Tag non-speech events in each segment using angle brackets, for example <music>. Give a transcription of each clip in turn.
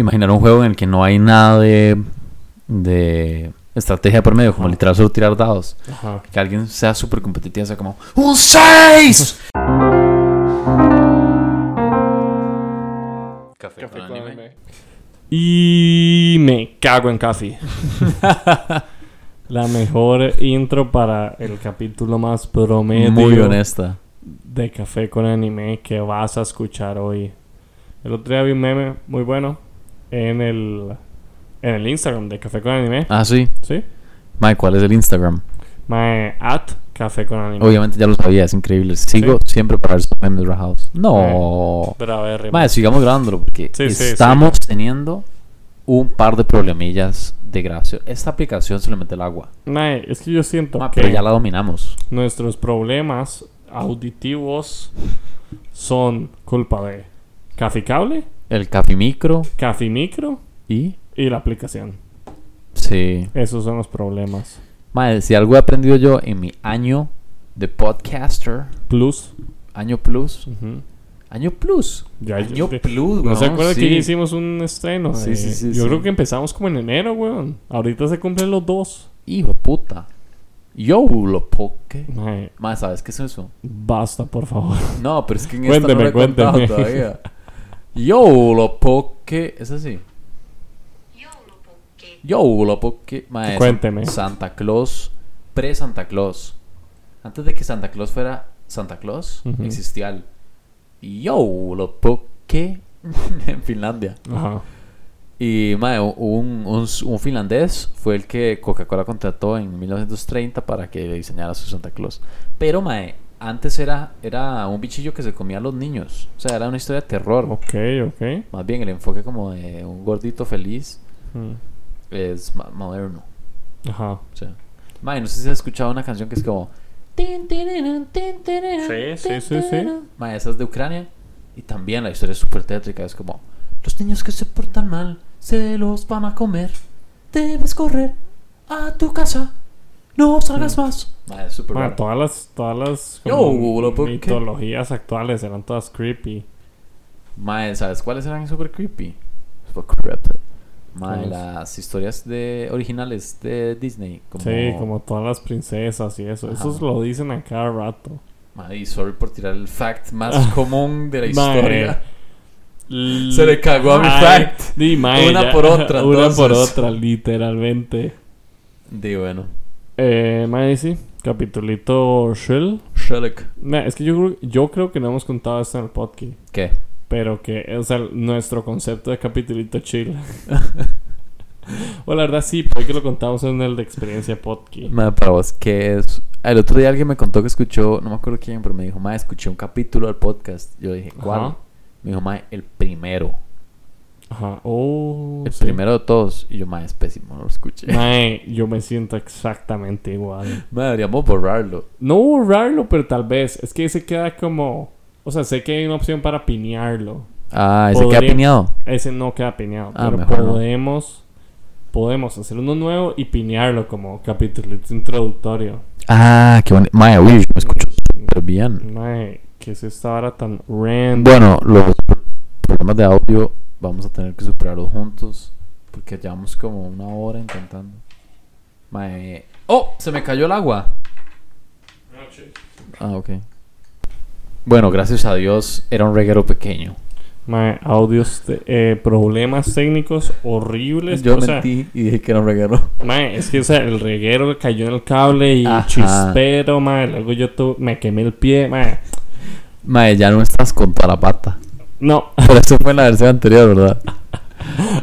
imaginar un juego en el que no hay nada de, de estrategia por medio, como literal solo tirar dados. Ajá. Que alguien sea súper competitivo, sea como ¡Un 6! <laughs> Café, Café con anime. Y me cago en café. <laughs> La mejor intro para el capítulo más promedio Muy honesta. de Café con Anime que vas a escuchar hoy. El otro día vi un meme muy bueno en el, en el Instagram de Café con Anime. Ah, sí. ¿Sí? Mike, ¿cuál es el Instagram? Mae, at Café con Anime. Obviamente ya lo sabía, es increíble. Sigo siempre para esos memes rajados. No. Pero a ver, Madre, sigamos grabándolo porque Sí, sí, estamos teniendo un par de problemillas de gracia. Esta aplicación se le mete el agua. mae, es que yo siento que pero ya la dominamos. nuestros problemas auditivos son culpa de Café Cable, El Café Micro Café Micro y... y la aplicación. Sí. Esos son los problemas. Madre, si algo he aprendido yo en mi año de podcaster, Plus. año plus, año plus, Ya- año plus, ¿No se acuerda sí. que hicimos un estreno? Sí, Eh, sí, sí, Yo sí. creo que empezamos como en enero, weón. Ahorita se cumplen los dos. Hijo de puta. Yo lo poke. Madre, ¿sabes qué es eso? basta, por favor. No, pero es que en <laughs> esta no Cuénteme, lo he cuénteme. todavía. <laughs> Yo lo poke. Es así. Yo lo poke. Mae, Cuénteme. Santa Claus. Pre-Santa Claus. Antes de que Santa Claus fuera Santa Claus, existía el Yo lo poke <laughs> en Finlandia. Ajá. Y mae, un, un, un finlandés fue el que Coca-Cola contrató en 1930 para que diseñara su Santa Claus. Pero mae, antes era, era un bichillo que se comía a los niños. O sea, era una historia de terror. Ok, ok. Más bien el enfoque como de un gordito feliz Mm. es moderno. Ajá. O sea, no sé si has escuchado una canción que es como... Sí, sí, sí, sí. Mae, esa es de Ucrania. Y también la historia es súper tétrica. Es como... Los niños que se portan mal se los van a comer. Debes correr a tu casa. No salgas más. Mae, es súper Mae, raro. todas las, todas las como mitologías actuales eran todas creepy. Mae, ¿sabes cuáles eran súper creepy? Super creepy. Mae, ¿Cuáles? las historias de originales de Disney. Como, Sí, como todas las princesas y eso. Ajá. Esos lo dicen a cada rato. Mae, y sorry por tirar el fact más Ah. común de la historia. Se le cagó a mi fact. <laughs> Una por otra, Una por otra, literalmente. De bueno. Eh, mae, sí. Capitulito Shell. Mae, es que yo, creo- yo creo que no hemos contado esto en el podcast. ¿Qué? Pero que, o sea, nuestro concepto de capitulito chill. <laughs> o la verdad sí, porque lo contamos en el de experiencia podcast. Mae, para vos, ¿qué es? El otro día alguien me contó que escuchó, no me acuerdo quién, pero me dijo, Mae, escuché un capítulo del podcast. Yo dije, ¿cuál? Ajá. Me dijo, Mae, el primero. Ajá. Oh, El sí. primero de todos. Y yo, Mae, es pésimo, no lo escuché. Mae, yo me siento exactamente igual. <laughs> Mae, deberíamos borrarlo. No borrarlo, pero tal vez. Es que ese queda como. O sea, sé que hay una opción para pinearlo. Ah, ese que ha Podría- piñado. Ese no queda pineado. Ah, pero mejor no. podemos. Podemos hacer uno nuevo y pinearlo como capítulo introductorio. Ah, qué bonito. Mae, uy, me escucho súper bien. Mae, que es esta hora tan random? Bueno, los problemas de audio vamos a tener que superarlos juntos. Porque llevamos como una hora intentando. Mae. ¡Oh! Se me cayó el agua. Ah, ok. Bueno, gracias a Dios era un reguero pequeño. Mae, audios, de- eh, problemas técnicos horribles. Yo o sea, mentí y dije que era un reguero. Mae, es que o sea, el reguero cayó en el cable y Ajá. chispero, mae. Luego yo tu- me quemé el pie, mae. Mae, ya no estás con toda la pata. No. Pero eso fue en la versión anterior, ¿verdad?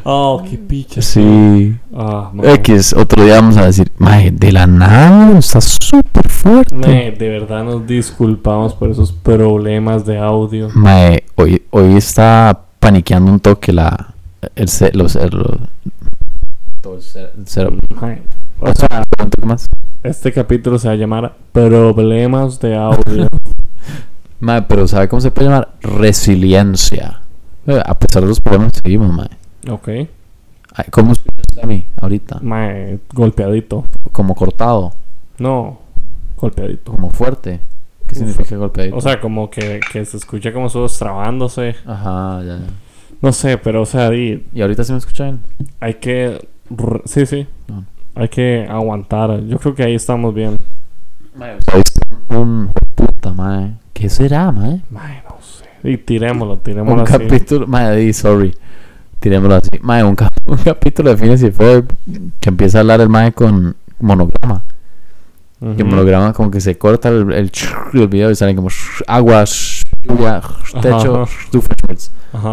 Oh, <laughs> qué picha. Sí. Ah. X, otro día vamos a decir, Mae, de la nada está súper fuerte. Mae, de verdad nos disculpamos por esos problemas de audio. Mae, hoy, hoy está paniqueando un toque la. El, los, el, los- todo el ce- el cerebro. Mae, o sea, más. este capítulo se va a llamar Problemas de audio. <laughs> Mae, pero ¿sabe cómo se puede llamar? Resiliencia. Eh, A pesar de los problemas, seguimos, mae. ok. Ay, ¿Cómo escuchas a mí ahorita? Mae, golpeadito. Como cortado, No, golpeadito. como fuerte. ¿Qué Uf. significa golpeadito? O sea, como que, que se escucha como sus trabándose. Ajá, ya, ya. No sé, pero o sea, di, ¿Y ahorita sí me escuchan? hay que... Sí, sí. No. Hay que aguantar. Yo creo que ahí estamos bien. Mae, un puta, mae. ¿Qué será, mae? Ay, no sé. Y tirémoslo, Un tirémoslo así. capítulo, di, sorry. Tirémoslo así. Mae, un, cap- un capítulo de Phineas y Ferb que empieza a hablar el mae con monograma. Ujú. Que monograma como que se corta el, el, el video y sale como agua, lluvia, techo.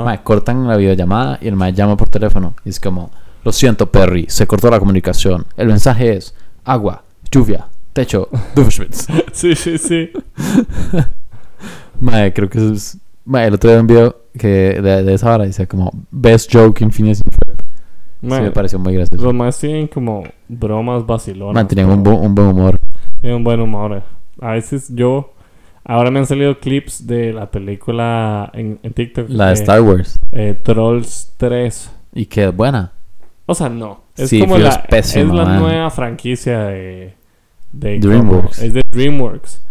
Mae, cortan la videollamada y el mae llama por teléfono. Y es como, lo siento, Perry, se cortó la comunicación. El mensaje es agua, lluvia, techo, <laughs> Doofenshmirtz. <laughs> Sí, sí, sí. <laughs> Mae, creo que eso es... Mae, el otro día un video que de, de esa hora dice como Best joke in Phineas y Ferb. Sí, me pareció muy gracioso. los más tienen como bromas vacilonas. Mae, tenían un, bu- un buen humor. Tienen un buen humor. eh. A veces yo... Ahora me han salido clips de la película en, en TikTok. La de eh, Star Wars. eh, Trolls 3. Y que es buena. O sea, no. Es Sí, como la, es pésimo, es la man. nueva franquicia de, de DreamWorks. es de DreamWorks.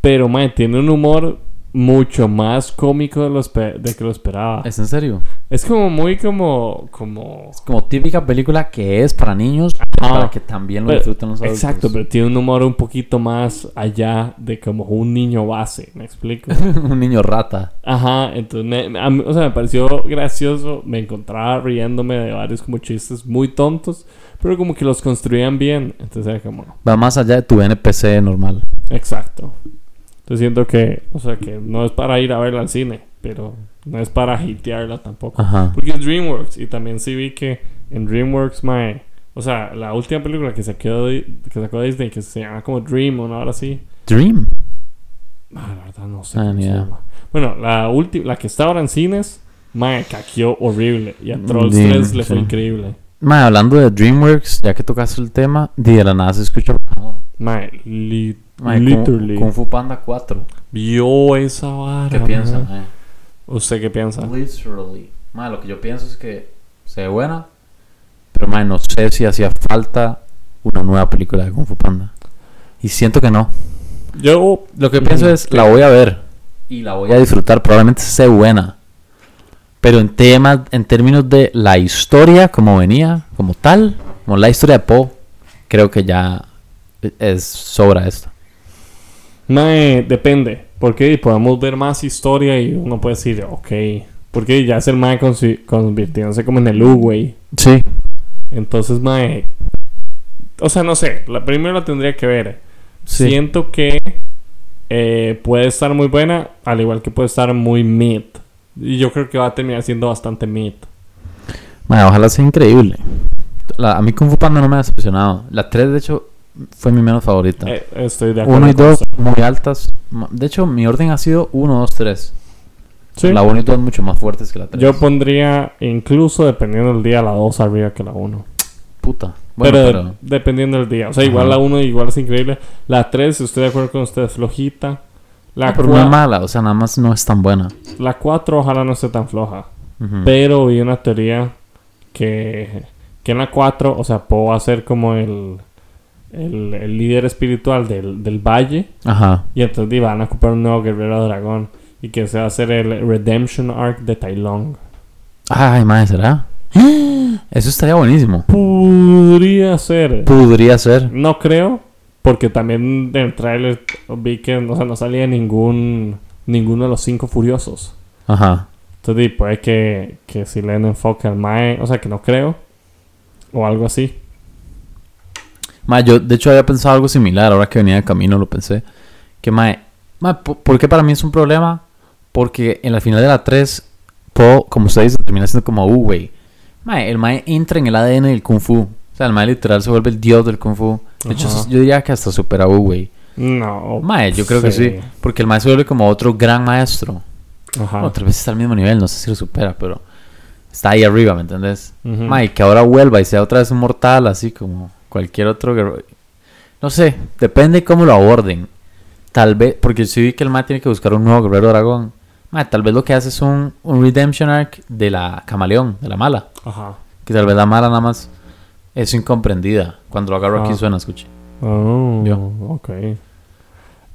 Pero, man, tiene un humor mucho más cómico de, lo espe- de que lo esperaba. Es, ¿Es en serio? como muy como... como... Es como típica película que es para niños, Ajá. para que también lo Pero- disfruten los adultos. Exacto, pero tiene un humor un poquito más allá de como un niño base, ¿me explico? <laughs> un niño rata. Ajá, entonces, me- me- a mí- o sea, me pareció gracioso, me encontraba riéndome de varios como chistes muy tontos, pero como que los construían bien, entonces era como... Va más allá de tu NPC normal. Exacto. Entonces siento que, o sea, que no es para ir a verla al cine, pero no es para hitearla tampoco. Ajá. Porque es DreamWorks y también sí vi que en DreamWorks, mae, o sea, la última película que sacó, que sacó Disney, que se llama como Dream o una hora así, Dream. ah, la verdad no sé Ah, cómo se llama. Bueno, la última, la que está ahora en cines, mae, caqueó horrible y a Trolls Dream, 3 le fue sí. increíble. Mae, hablando de DreamWorks, ya que tocaste el tema, de la nada se escucha. Mae, li- Mae, Kung- literally. Kung Fu Panda 4. Vio esa vara. ¿Qué piensa? mae. ¿Usted qué piensa? Literally. Mae, lo que yo pienso es que se ve buena, pero mae, no sé si hacía falta una nueva película de Kung Fu Panda. Y siento que no. Yo Lo que pienso es, la voy a ver y la voy a disfrutar, probablemente sea buena. Pero en temas, en términos de la historia como venía, como tal, como la historia de Poe, creo que ya es sobra esto. Mae, depende. Porque podemos ver más historia y uno puede decir, ok. Porque ya es el Mae convirtiéndose como en el U, güey. Sí. Entonces, Mae. O sea, no sé. La primero la tendría que ver. Sí. Siento que eh, puede estar muy buena, al igual que puede estar muy mid. Y yo creo que va a terminar siendo bastante mid. Mae, ojalá sea increíble. La- a mí Kung Fu Panda no me ha decepcionado. La 3, de hecho, fue mi menos favorita. Eh, estoy de acuerdo. 1 y con 2 usted. muy altas. De hecho, mi orden ha sido 1, 2, 3. Sí. La 1 y 2 mucho más fuertes que la 3. Yo pondría, incluso dependiendo del día, la 2 arriba que la 1. Puta. Bueno, pero, pero... dependiendo del día. O sea, Ajá. igual la 1 igual es increíble. La 3, estoy de acuerdo con usted, flojita. La, pero no es mala, o sea, nada más no es tan buena. la 4 ojalá no esté tan floja. Pero vi una teoría que, que en la 4, o sea, Poe va a ser como el, el, el líder espiritual del, del valle. Ajá. Y entonces van a ocupar un nuevo guerrero dragón. Y que se va a hacer el Redemption Arc de Tai Long. Ay, madre, ¿será? <gasps> Eso estaría buenísimo. Podría ser. Podría ser. No creo, porque también en el trailer vi que o sea, no salía ningún ninguno de los cinco furiosos. Ajá. Entonces puede que, que si le den enfoque al Mae, o sea que no creo, o algo así. Ma, yo de hecho había pensado algo similar, ahora que venía de camino lo pensé. Que, mae, ma, po- ¿por qué para mí es un problema? Porque en la final de la 3, Poe, como usted dice, termina siendo como, uh, güey. Mae, el mae entra en el ADN del Kung Fu. O sea, el mae literal se vuelve el dios del Kung Fu. De hecho, yo diría que hasta supera a Wu, güey. No. Mae, yo creo que sí. Porque el mae se vuelve como otro gran maestro. Ajá. Otra vez está al mismo nivel, no sé si lo supera, pero está ahí arriba, ¿me entendés? Ujú. Mae, que ahora vuelva y sea otra vez un mortal, así como cualquier otro guerrero. No sé, depende cómo lo aborden. Tal vez, porque si vi que el Mae tiene que buscar un nuevo guerrero dragón. Mae, tal vez lo que hace es un, un redemption arc de la camaleón, de la mala. Ajá. Que tal vez la mala nada más es incomprendida. Cuando lo agarro aquí Ah. suena, escuche. Oh, Yo. ok.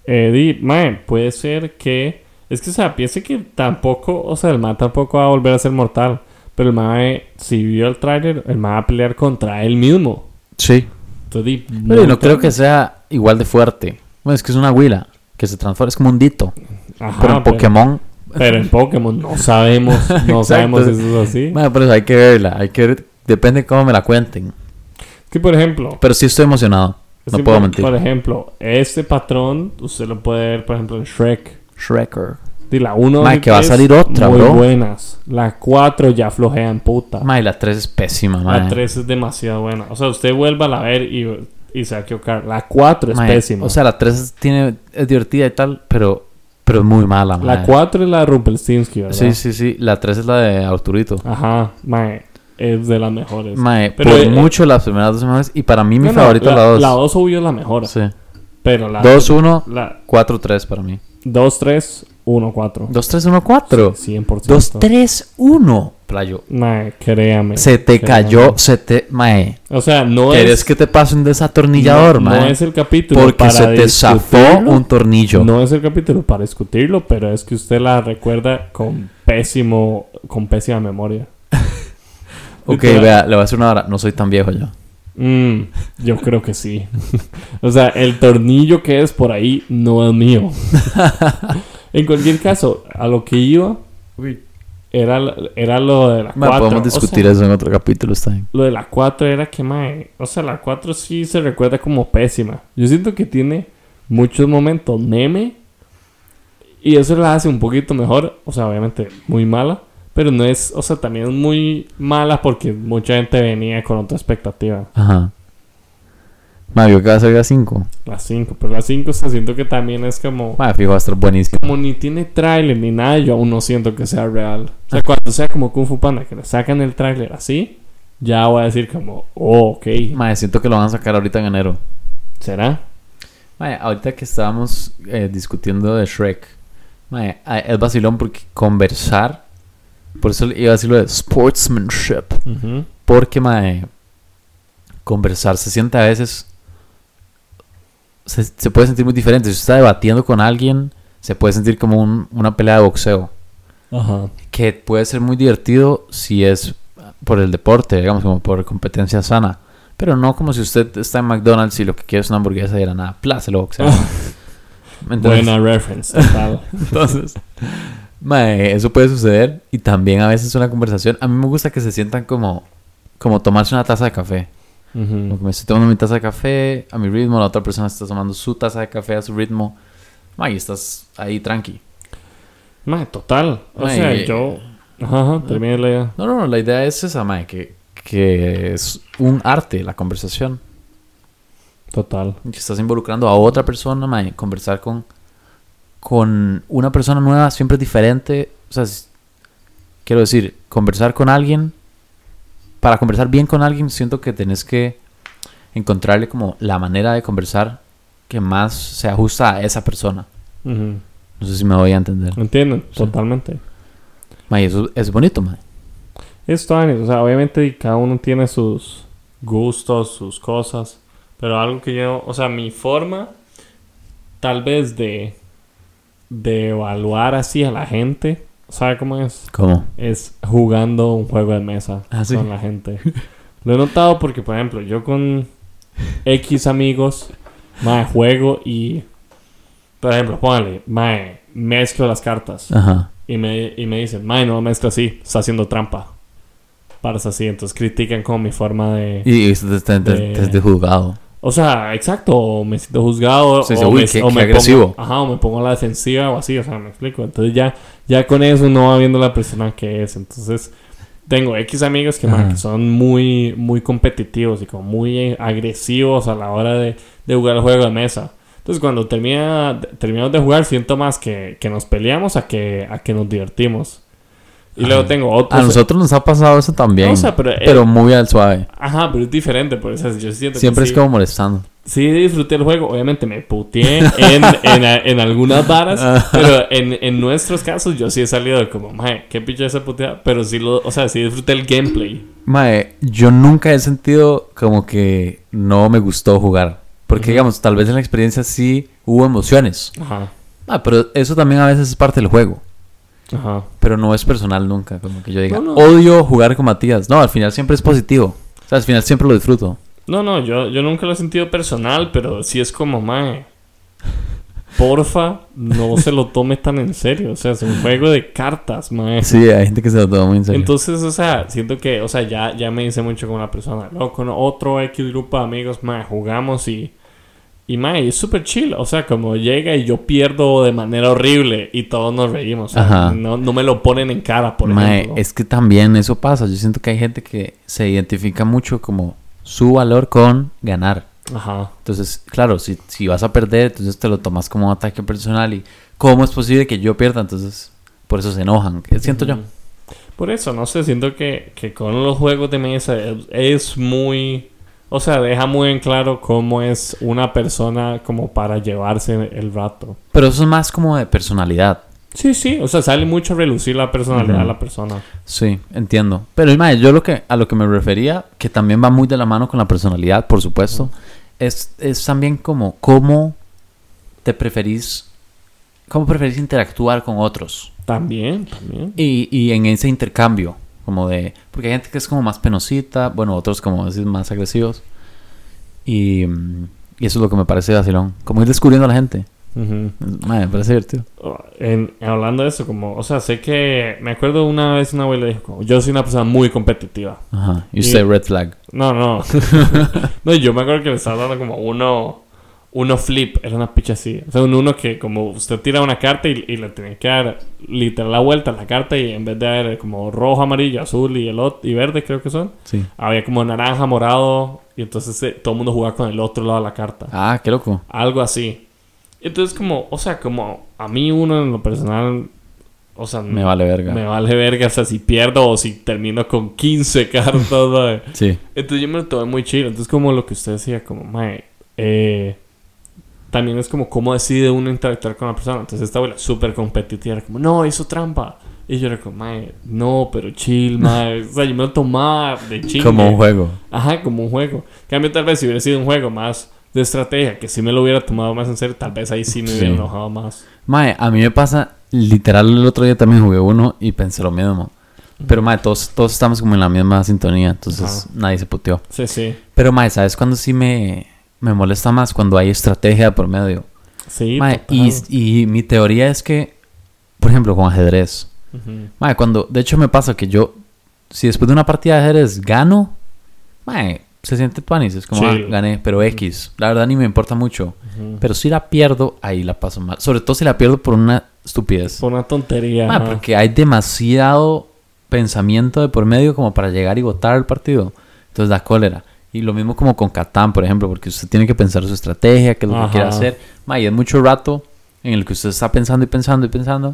Eh, di, mae, puede ser que Es que, o sea, piense que tampoco, o sea, el mae tampoco va a volver a ser mortal. Pero el mae, si vio el tráiler, el mae va a pelear contra él mismo. Sí. Entonces, di, Pero no creo que sea igual de fuerte. Bueno, es que es una huila que se transforma, es como un dito. Ajá, pero en Pokémon, Pero en Pokémon no sabemos, no <laughs> sabemos si eso es así. Bueno, por eso hay que verla, hay que ver, depende de cómo me la cuenten. Es que, por ejemplo, Pero sí estoy emocionado, no puedo por, mentir. por ejemplo, este patrón usted lo puede ver, por ejemplo, en Shrek. Shrekker. Y la 1 Mae, que va a salir otra, muy bro. buenas. La 4 ya flojea en puta. Mae, la 3 es pésima, la mae. 3 es demasiado buena. O sea, usted vuelva a la ver y, y se va a equivocar. La 4 es Mae, pésima. O sea, la 3 es, tiene, es divertida y tal, pero, pero es muy mala, mae. la 4 es la de Rumpelstiltskin, ¿verdad? Sí, sí, sí. La 3 es la de Arturito. Ajá, mae. Es de las mejores. Mae, Pero, por eh, mucho las primeras dos mejores. Y para mí mi No, no, favorita es la 2. La 2 obvio es la mejor. Sí. Pero la 2-1, La 4-3 para mí. 2, 3, 1, 4. 2-3-1-4. 100%. 2-3-1. Playo. Mae, créame. Se te créame. cayó, se te... Mae. O sea, no ¿Quieres es... que te pase un desatornillador, no, no mae? es el capítulo Porque para se te zafó un tornillo. No es el capítulo para discutirlo, pero es que usted la recuerda con pésimo, con pésima memoria. Ok, Literal. vea, le voy a hacer una hora. No soy tan viejo yo. Mm, yo creo que sí. o sea, el tornillo que es por ahí no es mío. <laughs> en cualquier caso, a lo que iba era, era lo de la Mae, 4. podemos discutir eso en otro capítulo, está bien. Lo de la 4 era que, mae, o sea, la 4 sí se recuerda como pésima. Yo siento que tiene muchos momentos meme y eso la hace un poquito mejor. O sea, obviamente muy mala, pero no es, o sea, también es muy mala porque mucha gente venía con otra expectativa. Ajá. Mae, vio que va a salir a 5. La 5, pero la 5 o sea, siento que también es como... Mae, fijo, va a estar buenísimo. Como ni tiene tráiler ni nada, yo aún no siento que sea real. O sea, cuando sea como Kung Fu Panda, que le sacan el tráiler así, ya voy a decir como, oh, ok, Mae, siento que lo van a sacar ahorita en enero. ¿será? Mae, ahorita que estábamos eh, discutiendo de Shrek, ah, es vacilón porque conversar, por eso iba a decirlo de sportsmanship, Ujú. porque mae, conversar se siente a veces, se, se puede sentir muy diferente. Si usted está debatiendo con alguien, se puede sentir como un- una pelea de boxeo, Ajá. que puede ser muy divertido si es por el deporte, digamos, como por competencia sana. Pero no como si usted está en McDonald's y lo que quiere es una hamburguesa y de la nada, plácelo boxeo. <laughs> ¿Me entiendes? Buena reference. <laughs> Entonces, mae, eso puede suceder y también a veces una conversación. A mí me gusta que se sientan como, como tomarse una taza de café. Como Ujú. que me estoy tomando mi taza de café a mi ritmo, la otra persona está tomando su taza de café a su ritmo. Mae, estás ahí tranqui. Mae, total. O Mae, sea, yo. Ajá, termine la idea. No, no, no, la idea es esa, mae, que, que es un arte la conversación. Total. Que estás involucrando a otra persona, mae, conversar con, con una persona nueva siempre es diferente. O sea, es- quiero decir, conversar con alguien, para conversar bien con alguien, siento que tenés que encontrarle como la manera de conversar que más se ajusta a esa persona. No sé si me voy a entender. ¿Entienden? Sí. Totalmente. Mae, eso es bonito, mae. Esto, o sea, obviamente cada uno tiene sus gustos, sus cosas. Pero algo que yo, o sea, mi forma, tal vez de, de evaluar así a la gente, ¿sabe cómo es? ¿Cómo? Es jugando un juego de mesa Ah, ¿sí? con la gente. Lo he notado porque, por ejemplo, yo con X amigos, mae, juego y, por ejemplo, póngale, mae, mezclo las cartas. Ajá. Y me, y me dicen, mae, no mezcla así, está haciendo trampa. Paras así, entonces critican como mi forma de... Y, y te, te, te- de- te has de juzgado. O sea, exacto, o me siento juzgado, Sí, sí, o, uy, me, qué- o qué me agresivo. Pongo, ajá, o me pongo a la defensiva o así, o sea, me explico. Entonces ya, ya con eso uno va viendo la persona que es. Entonces, tengo X amigos que, man, que son muy, muy competitivos y como muy eh, agresivos a la hora de, de jugar el juego de mesa. Entonces, cuando termina, terminamos de jugar, siento más que, que nos peleamos a que, a que nos divertimos. Y luego tengo otros. A nosotros nos ha pasado eso también. No, o sea, pero, eh, pero muy al suave. Ajá, pero es diferente, por eso yo siento Siempre que es sí. como molestando. Sí disfruté el juego, obviamente me puteé en, en, en algunas varas, Ajá. pero en, en nuestros casos yo sí he salido como, mae, qué picha esa puteada, pero sí lo, o sea, sí disfruté el gameplay. Mae, yo nunca he sentido como que no me gustó jugar. Porque, Ujú. digamos, tal vez en la experiencia sí hubo emociones. Ajá. Ah, pero eso también a veces es parte del juego. Ajá. Pero no es personal nunca, como que yo diga, No, no. odio jugar con Matías. No, al final siempre es positivo. O sea, al final siempre lo disfruto. No, no, yo, yo nunca lo he sentido personal, pero sí es como, mae. Porfa, no se lo tome tan en serio. O sea, es un juego de cartas, mae. Sí, hay gente que se lo toma muy en serio. Entonces, o sea, siento que, o sea, ya, ya me hice mucho con una persona. Luego con otro X grupo de amigos, mae, jugamos y. Y mae, es súper chill. O sea, como llega y yo pierdo de manera horrible y todos nos reímos. Ajá. no, no me lo ponen en cara, por Mae, ejemplo. es que también eso pasa. Yo siento que hay gente que se identifica mucho como su valor con ganar. Ajá. Entonces, claro, si, si vas a perder, entonces te lo tomas como un ataque personal y ¿cómo es posible que yo pierda? Entonces, por eso se enojan. ¿Qué Siento yo. Por eso, no sé, siento que, que con los juegos de mesa es, es muy... O sea, deja muy en claro cómo es una persona como para llevarse el rato. Pero eso es más como de personalidad. Sí, sí, o sea, sale mucho a relucir la personalidad de la persona. Sí, entiendo. Pero mae, yo lo que a lo que me refería, que también va muy de la mano con la personalidad, por supuesto, es, es también como cómo te preferís, cómo preferís interactuar con otros. También, también. Y, y en ese intercambio, como de... Porque hay gente que es como más penosita, bueno, otros como decir más agresivos. Y, y eso es lo que me parece vacilón. Como ir descubriendo a la gente. Ujú. Mae, me parece divertido. En, hablando de eso, como, o sea, sé que me acuerdo una vez una abuela dijo, como, yo soy una persona muy competitiva. Ajá. Y Y- usted red flag. No, no. <laughs> <laughs> no, yo me acuerdo que le estaba dando como uno, uno flip, era una picha así. O sea, un uno que como usted tira una carta y, y le tiene que dar literal la vuelta a la carta y en vez de haber como rojo, amarillo, azul y, el ot- y verde creo que son, Sí. había como naranja, morado y entonces eh, todo el mundo jugaba con el otro lado de la carta. Ah, qué loco. Algo así. Entonces como, o sea, como a mí uno en lo personal, o sea, Me vale verga. me vale verga, o sea, si pierdo o si termino con 15 cartas, <laughs> ¿sabes? Sí. Entonces yo me lo tomé muy chido. Entonces como lo que usted decía, como, mae, eh, también es como cómo decide uno interactuar con la persona. Entonces esta abuela súper competitiva, era como, no, hizo trampa. Y yo era como, mae, no, pero chill, <laughs> mae. o sea, yo me lo tomaba de chingue. Como un juego. Ajá, como un juego. En cambio, tal vez si hubiera sido un juego más de estrategia, que si me lo hubiera tomado más en serio, tal vez ahí sí me hubiera Sí. enojado más. Mae, a mí me pasa, literal, el otro día también jugué uno y pensé lo mismo. Pero, mae, todos, todos estamos como en la misma sintonía, entonces Ajá. nadie se puteó. Sí, sí. Pero, mae, ¿sabes cuándo sí me, me molesta más? Cuando hay estrategia por medio. Sí, Mae, y, y mi teoría es que, por ejemplo, con ajedrez. Mae, cuando, de hecho me pasa que yo, si después de una partida de ajedrez gano, mae, se siente tuanis, es como, Sí. ah, gané, pero X. La verdad ni me importa mucho. Pero si la pierdo, ahí la paso mal. Sobre todo si la pierdo por una estupidez. Fue una tontería. Porque hay demasiado pensamiento de por medio como para llegar y votar el partido. Entonces da cólera. Y lo mismo como con Catán, por ejemplo, porque usted tiene que pensar su estrategia, qué es lo que Ajá. quiere hacer. Ma, y es mucho rato en el que usted está pensando y pensando y pensando.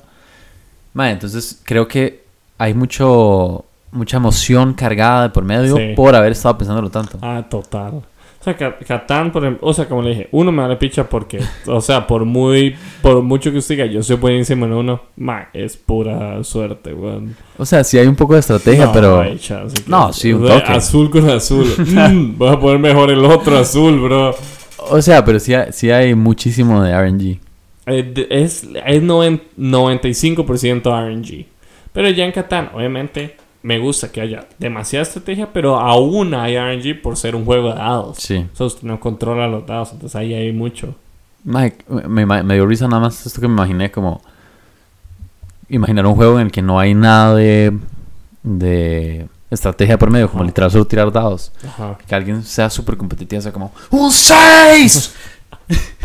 Ma, entonces creo que hay mucho mucha emoción cargada de por medio Sí. por haber estado pensándolo tanto. Ah, total. O sea, Ca- Catán, por ejemplo, o sea, como le dije, uno me vale picha porque, <laughs> o sea, por muy, por mucho que usted diga, yo soy buenísimo en uno, ma, es pura suerte, weón. O sea, sí hay un poco de estrategia, No, pero... hay chance No, sí, un toque. Azul con azul. <laughs> Mm, voy a poner mejor el otro azul, bro. O sea, pero sí hay, sí hay muchísimo de RNG. Eh, es es noven- 95% RNG. Pero ya en Catán, obviamente, me gusta que haya demasiada estrategia, pero aún hay RNG por ser un juego de dados. Sí. O sea, usted no controla los dados, entonces ahí hay mucho. Mike, me, me- me dio risa nada más esto que me imaginé como... Imaginar un juego en el que no hay nada de... De estrategia por medio, como Ajá. literal solo tirar dados. Ajá. Que alguien sea súper competitivo, sea como... ¡Un 6! <laughs>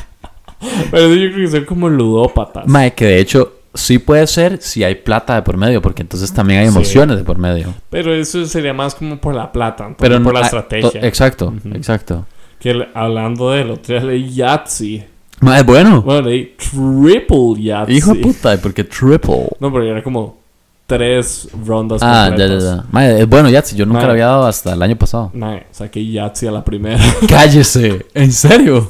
Pero yo creo que son como ludópatas. Mike, que de hecho sí puede ser si hay plata de por medio, porque entonces también hay Sí. emociones de por medio. Pero eso sería más como por la plata, entonces, Pero por la ah, estrategia. to- exacto, Ujú. exacto. Que hablando de lo otro leí Yahtzee. Ma, es bueno. Bueno, leí Triple Yahtzee. Hijo de puta, porque triple. No, pero era como tres rondas Ah, ya, ya, completas. ya. Ma, es bueno, Yahtzee. Yo nunca Ma. lo había dado hasta el año pasado. Mae, saqué Yahtzee a la primera. <laughs> Cállese. ¿En serio?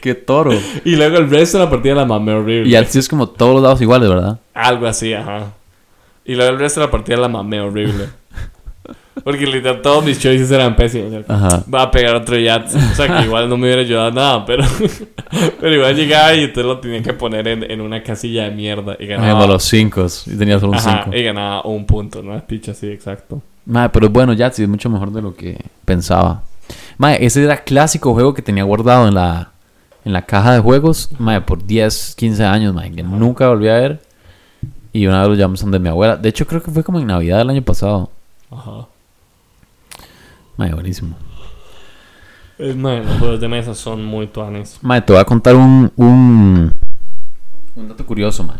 Qué toro. <laughs> y luego el resto de la partida la mamé horrible. Y Yahtzee es como todos los dados iguales, ¿verdad? Algo así, ajá. Y luego el resto de la partida la mamé horrible. <laughs> Porque literal todos mis choices eran pésimos. O sea, Ajá. Va a pegar otro Yats. O sea, que igual no me hubiera ayudado nada, pero... <laughs> pero igual llegaba y entonces lo tenía que poner en, en una casilla de mierda. Y Ay, ganaba... los cinco. Y tenía solo un Ajá, cinco. y ganaba un punto, ¿no? Picha así, exacto. Mae, pero bueno, ya sí es mucho mejor de lo que pensaba. Mae, ese era clásico juego que tenía guardado en la, en la caja de juegos, mae, por 10, 15 años, mae, que nunca volví a ver. Y una vez lo llevamos donde mi abuela. De hecho, creo que fue como en Navidad del año pasado. Ajá. Mae, buenísimo. Es, man, los juegos de mesa son muy tuanes. Mae, te voy a contar un, un, un dato curioso, mae.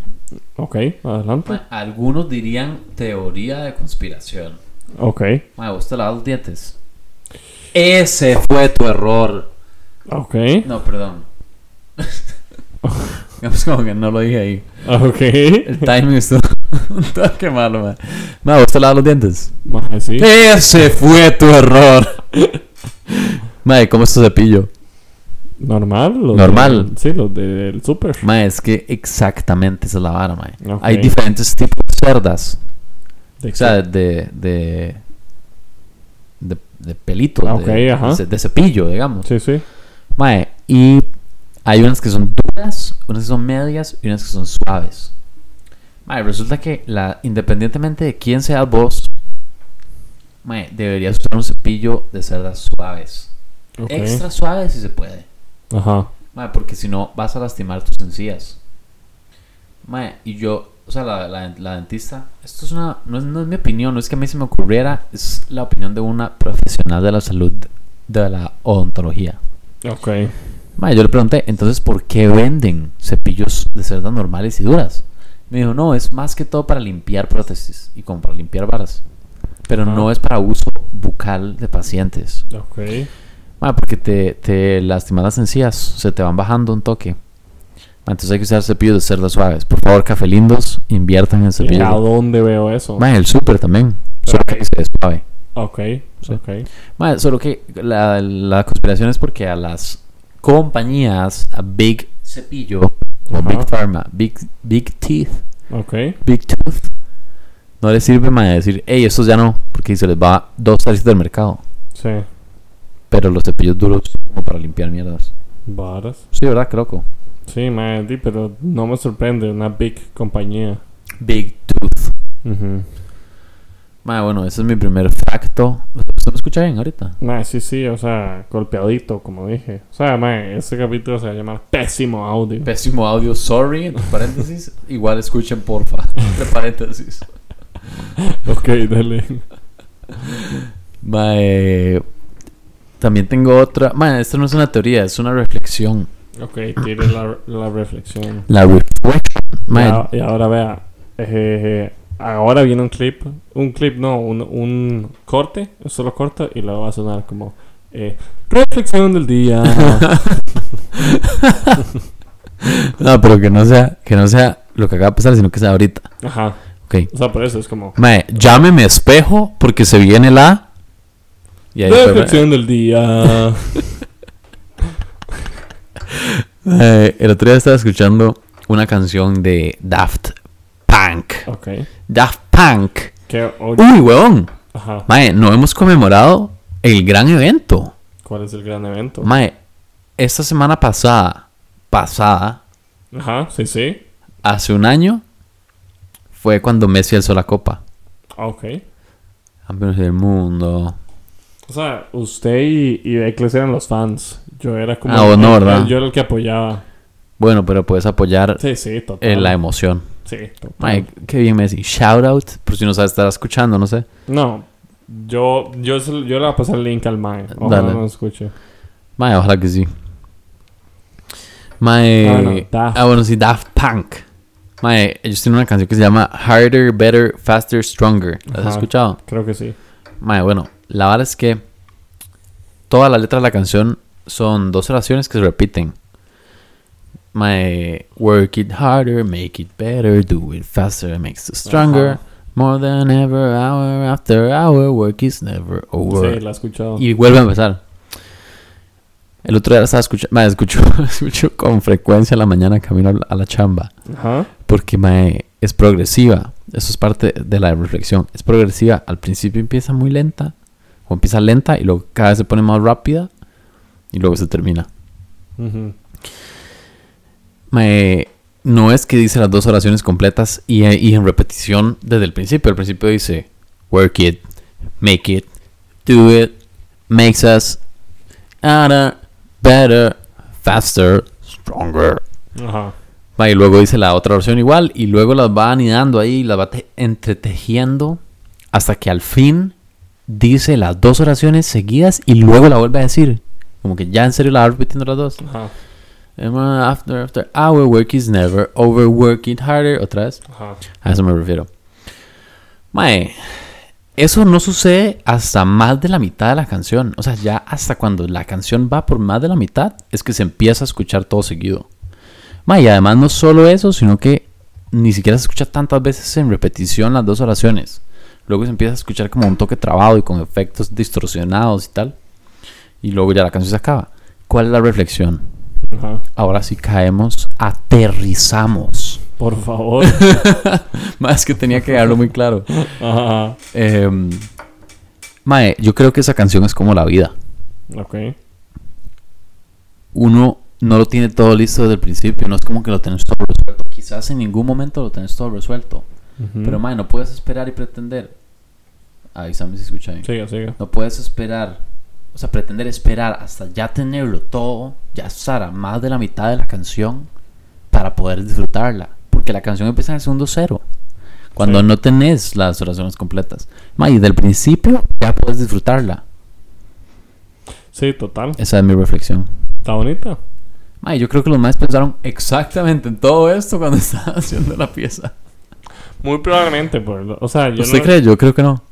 Ok, adelante. Algunos dirían teoría de conspiración. Ok, Mae, vos te lavas los dientes. Ese fue tu error. ok, No, perdón. <laughs> Es como que no lo dije ahí. ok. El timing estuvo <laughs> un toque malo, man. No, ¿vos te lavas los dientes? Maje, sí. Ese fue tu error. <laughs> Mae, ¿cómo es tu cepillo? Normal. los Normal. de- sí, los del super. Mae, es que exactamente esa es la vara, mae. Ok. Hay diferentes tipos de cerdas. De O sea, de... De, de, de pelitos. Ah, de, ajá. de- de cepillo, digamos. Sí, sí. Mae, y hay unas que son duras, unas que son medias y unas que son suaves. Mae, resulta que la, independientemente de quién seas vos, mae, deberías usar un cepillo de cerdas suaves. Extra suaves si se puede. Ajá. Mae, porque si no vas a lastimar tus encías. Mae, y yo, o sea, la, la, la dentista, esto es una, no es, no es mi opinión, no es que a mí se me ocurriera, es la opinión de una profesional de la salud, de la odontología. Ok. Ma, yo le pregunté, entonces, ¿por qué venden cepillos de cerdas normales y duras? Me dijo, no, es más que todo para limpiar prótesis y como para limpiar varas. Pero no es para uso bucal de pacientes. Ok. Ma, porque te, te lastimas las encías, se te van bajando un toque. Entonces hay que usar cepillos de cerdas suaves. Por favor, café lindos, inviertan en ¿Y a cepillos. dónde veo eso? Ma, el súper también. Solo que dice suave. Ok. Sí. Ok. Ma, solo que la, la conspiración es porque a las compañías, a Big Cepillo, o Ajá. Big Pharma, Big, Big Teeth, Ok. Big Tooth, no les sirve más decir, hey, estos ya no, porque se les va dos tarjetas del mercado. Sí. Pero los cepillos duros son como para limpiar mierdas. Varas. Sí, ¿verdad? Loco. Sí, di, pero no me sorprende una big compañía. Big Tooth. Ujú. Ma, bueno, ese es mi primer facto. ¿Usted me escucha bien ahorita? Ma, sí, sí, o sea, golpeadito, como dije. O sea, ma, este capítulo se va a llamar Pésimo Audio. Pésimo audio, sorry, entre paréntesis. <laughs> Igual escuchen, porfa, <laughs> entre paréntesis. ok, dale. Ma, eh, también tengo otra. Ma, esto no es una teoría, es una reflexión. Ok, tire la, la reflexión. La reflection. Ma, y ahora vea, eh, ahora viene un clip, un clip no, un, un corte, solo corta y luego va a sonar como eh, reflexión del día. <laughs> no, pero que no sea, que no sea lo que acaba de pasar, sino que sea ahorita. Ajá, Ok. o sea, por eso es como Mae, llámeme espejo porque se viene la. Y ahí reflexión del día. <laughs> el otro día estaba escuchando una canción de Daft Punk. ok, Daft Punk. Uy, weón. ajá, Mae, no hemos conmemorado el gran evento. ¿cuál es el gran evento? Mae, esta semana pasada, pasada, Ajá, sí, sí, hace un año, fue cuando Messi alzó la copa. ok. Campeones del mundo. O sea, usted y, y Beckles eran los fans. Yo era como. Ah, no, el- ¿verdad? yo era el que apoyaba. Bueno, pero puedes apoyar Sí, sí, total. en la emoción. Sí. Mae, qué bien Messi. Shout out, por si no sabes, estar escuchando, no sé. No, yo, yo, yo le voy a pasar el link al Mae. Ojalá Dale. no lo escuche. Mae, ojalá que sí. Mae. Ah, no. Ah, bueno, sí, Daft Punk. Mae, ellos tienen una canción que se llama Harder, Better, Faster, Stronger. ¿La has Ajá. escuchado? Creo que sí. Mae, bueno, la verdad es que toda la letra de la canción son dos oraciones que se repiten. Mae, work it harder, make it better, do it faster, it makes us stronger. Ajá. More than ever, hour after hour, work is never over. Sí, la he escuchado. Y vuelve a empezar. El otro día la estaba escuchando, escucho, <laughs> escucho con frecuencia en la mañana camino a la- a chamba. Ajá. Porque mae, es progresiva. Eso es parte de la reflexión. Es progresiva. Al principio empieza muy lenta. O empieza lenta y luego cada vez se pone más rápida. Y luego se termina. Ujú. No es que dice las dos oraciones completas y, y en repetición desde el principio. Al principio dice work it, make it, do it, makes us harder, better, faster, stronger. Ajá. Va, y luego dice la otra oración igual y luego las va anidando ahí, las va te- entretejiendo hasta que al fin dice las dos oraciones seguidas y luego la vuelve a decir. Como que ya en serio la va repitiendo las dos. Ajá. After, after, our work is never over, working harder. Otra vez. Ajá. A eso me refiero. Mae, eso no sucede hasta más de la mitad de la canción. O sea, ya hasta cuando la canción va por más de la mitad es que se empieza a escuchar todo seguido. Mae, y además no solo eso, sino que ni siquiera se escucha tantas veces en repetición las dos oraciones. Luego se empieza a escuchar como un toque trabado y con efectos distorsionados y tal. Y luego ya la canción se acaba. ¿Cuál es la reflexión? Ajá. Ahora sí caemos, aterrizamos. Por favor. <laughs> Más que tenía que darlo muy claro. Ajá. Em, mae, yo creo que esa canción es como la vida. Ok. Uno no lo tiene todo listo desde el principio. No es como que lo tenés todo resuelto. Quizás en ningún momento lo tenés todo resuelto. Pero mae, no puedes esperar y pretender. Avísame si escucha bien. Siga, siga. No puedes esperar. O sea, pretender esperar hasta ya tenerlo todo. Ya estar a más de la mitad de la canción. Para poder disfrutarla. Porque la canción empieza en el segundo cero. Cuando Sí. no tenés las oraciones completas. Ma, y desde el principio ya puedes disfrutarla. Sí, total. Esa es mi reflexión. Está bonita. Ma, y yo creo que los maestros pensaron exactamente en todo esto cuando <laughs> estaban haciendo la pieza. Muy probablemente, por lo- o sea, yo ¿Usted no, cree? Yo creo que no.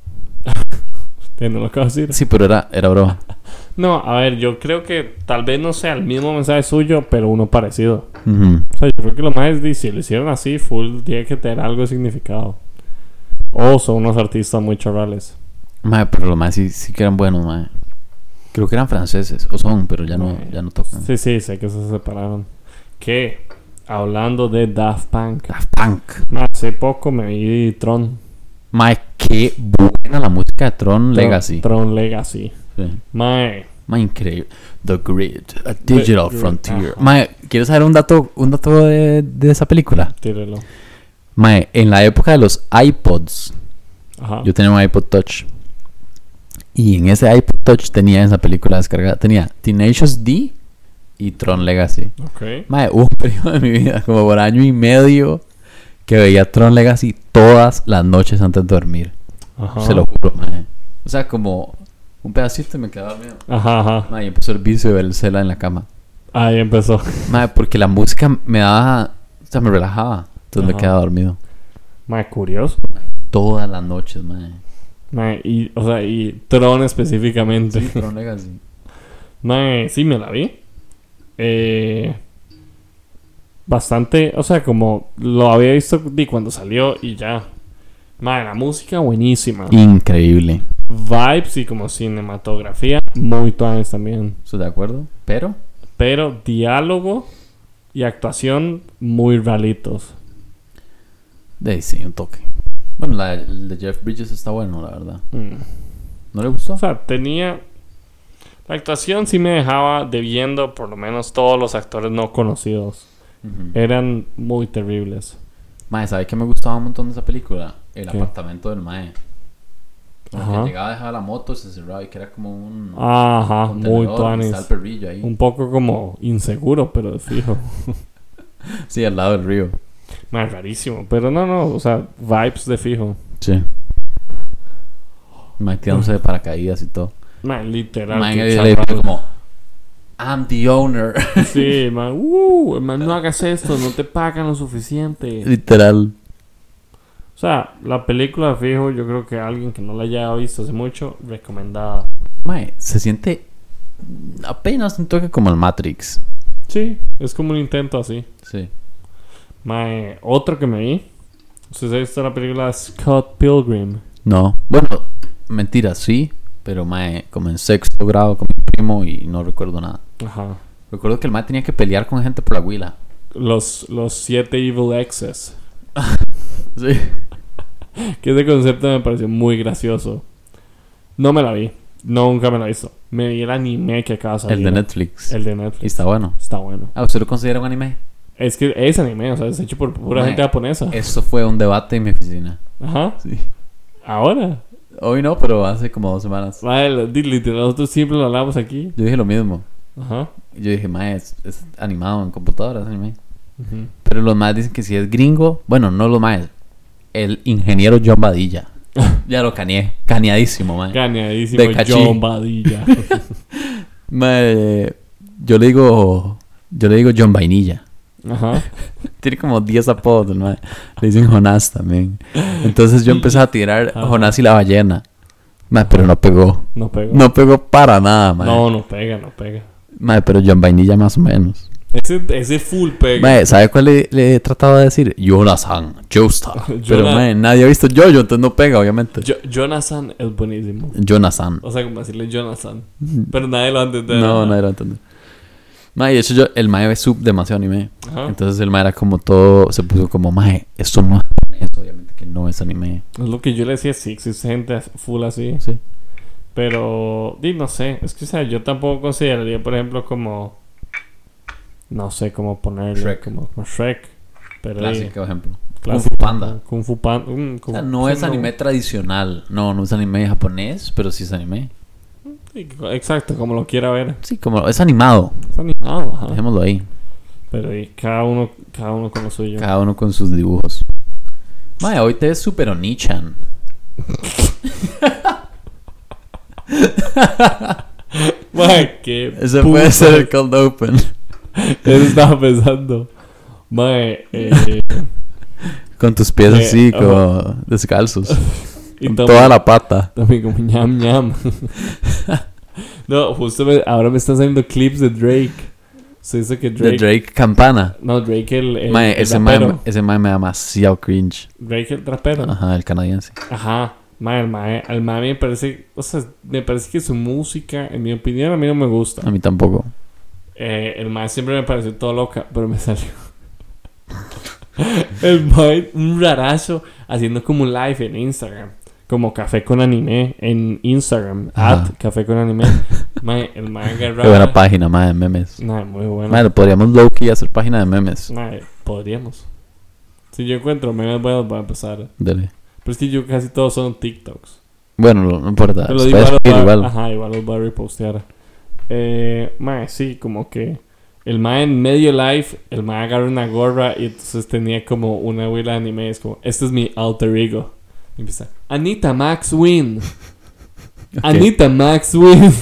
<laughs> lo decir. Sí, pero era, era broma. <laughs> No, a ver, yo creo que tal vez no sea el mismo mensaje suyo, pero uno parecido. Ujú. O sea, yo creo que los más si lo hicieron así, full tiene que tener algo de significado. O son unos artistas muy charrales. Ma, pero los más sí, sí que eran buenos, ma. Creo que eran franceses. O son, pero ya no, ya no tocan. Sí, sí, sé que se separaron. Que, hablando de Daft Punk, Daft Punk. hace poco me vi Tron. Ma, qué buena la música de Tron Legacy. Tron Legacy. Sí. Mae, Ma, increíble. The Grid, a Digital Frontier. ajá. Ma, ¿quieres saber un dato, un dato de, de esa película? tírelo. Ma, en la época de los iPods, Ajá. yo tenía un iPod Touch. Y en ese iPod Touch tenía esa película descargada. Tenía Tenacious D y Tron Legacy. Ok. Mae, hubo un periodo de mi vida, como por año y medio, que veía Tron Legacy todas las noches antes de dormir. Ajá. Se lo juro, mae. O sea, como un pedacito y me quedaba dormido. Ajá, ajá. Mae, y empezó el vicio de ver el Cela en la cama. Ahí empezó. Mae, porque la música me daba, o sea, me relajaba. Entonces me quedaba dormido. Mae, curioso. Todas las noches, mae. Mae, y, o sea, y Tron específicamente. Sí, Tron Legacy. <laughs> Mae, sí, me la vi. Eh, bastante, o sea, como lo había visto de cuando salió y ya. Mae, la música buenísima. Increíble. Vibes y como cinematografía muy tuanes también. ¿Estoy de acuerdo? Pero, Pero diálogo y actuación muy ralitos. de ahí sí, un toque. Bueno, la el de Jeff Bridges está bueno, la verdad. Mm. ¿No le gustó? O sea, tenía... La actuación sí me dejaba debiendo por lo menos todos los actores no conocidos. Eran muy terribles. Mae, ¿sabe qué me gustaba un montón de esa película? El ¿Qué? apartamento del Mae. Que llegaba, dejaba la moto, se cerraba y que era como un. Ajá, un muy tuanis. Un poco como inseguro, pero de fijo. <laughs> Sí, al lado del río. Más rarísimo. Pero no, no, o sea, vibes de fijo. Sí. Mae tirándose de paracaídas y todo. Man, literal. El como. I'm the owner. <laughs> Sí, man, uh, man, no hagas esto, no te pagan lo suficiente. Literal. O sea, la película fijo, yo creo que alguien que no la haya visto hace mucho, recomendada. Mae, se siente apenas un toque como el Matrix. Sí, es como un intento así. Sí. Mae, otro que me vi. ¿Usted ha visto la película Scott Pilgrim? No. Bueno, mentira, sí. Pero mae, como en sexto grado con mi primo y no recuerdo nada. Ajá. Recuerdo que el mae tenía que pelear con gente por la huila. Los, los siete Evil Exes. <laughs> Sí. <laughs> Que ese concepto me pareció muy gracioso. No me la vi. Nunca me la he visto. Me vi el anime que acaba de salir. El de Netflix. El de Y Netflix. está bueno. Está bueno. Ah, ¿usted lo considera un anime? Es que es anime, o sea, es hecho por pura Mae, gente japonesa. Esto fue un debate en mi oficina. Ajá. Sí. Ahora. Hoy no, pero hace como dos semanas. Di- literal, nosotros siempre lo hablamos aquí. Yo dije lo mismo. Ajá. Yo dije, mae, es, es animado en computadora, es anime. Ujú. Pero los más dicen que si es gringo, bueno, no los más, el ingeniero John Badilla. <laughs> ya lo caneé, caneadísimo, mae. Ganeadísimo De cachí. John Badilla. <laughs> Mae, yo le digo, yo le digo John Vainilla. Ajá. <laughs> Tiene como 10 apodos, mae. Le dicen Jonás también. Entonces yo empecé a tirar Ajá. Jonás y la ballena. Mae, pero no pegó. No. No pegó para nada, mae. No, no pega, no pega. Mae, pero John Vainilla más o menos. Ese, ese full pega. Mae, ¿sabe cuál le, le he tratado de decir? Jonathan, Joestar. <laughs> Pero mae, nadie ha visto Jojo, entonces no pega, obviamente. Jo- Jonathan es buenísimo. Jonathan. O sea, como decirle Jonathan. Pero nadie lo va a entender. No, nadie lo entiende. Mae, de hecho yo, el mae ve sub demasiado anime. Ajá. Entonces el mae era como todo, se puso como, mae, esto no es japonés, obviamente que no es anime. Es lo que yo le decía, sí, existe gente full así. Sí. Pero, di, no sé. Es que, o sea, yo tampoco consideraría, por ejemplo, como. No sé cómo ponerle. Shrek. Como, como Shrek. Pero, Clásico ejemplo. clásico. Kung Fu Panda. Kung Fu Panda. mm, O sea, no es anime tradicional. No, no es anime japonés, pero sí es anime. Sí, exacto, como lo quiera ver. Sí, como es animado. Es animado, ajá. Dejémoslo ahí. Pero di, cada uno, cada uno con lo suyo. Cada uno con sus dibujos. Mae, hoy te ves super onichan. <laughs> Mae, qué Ese puta. puede ser el cold open. <laughs> Eso estaba pensando. Mae, eh. <laughs> Con tus pies Eh, así, como descalzos. Y con toda la pata. También como ñam ñam. <laughs> no, justo me- ahora me están saliendo clips de Drake. Se dice que De Drake. Drake Campana. No, Drake el. el, Mae, el ese mae, rapero. ese mae me da demasiado cringe. Drake el rapero. Ajá, el canadiense. Ajá. Mae, el mae, el mae me parece. O sea, me parece que su música, en mi opinión, a mí no me gusta. A mí tampoco. Eh, el mae siempre me pareció todo loca, pero me <laughs> salió. el mae, un rarazo, haciendo como un live en Instagram. Como café con anime en Instagram. Ajá. At café con anime. <laughs> mae, el mae agarraba. Qué buena página, mae, de memes. Nah, muy bueno. Mae, podríamos low-key hacer página de memes. Mae, podríamos. Si yo encuentro memes buenos, voy a empezar. Dele. Pero es que yo casi todos son TikToks. Bueno, no, importa. Pero se igual, va- igual. Ajá, igual los voy a repostear. Eh, mae, sí, como que el mae en medio live, el mae agarra una gorra y entonces tenía como una huila de anime. Es como, este es mi alter ego. Empieza, Anita Max Win. <laughs> Anita Max Win.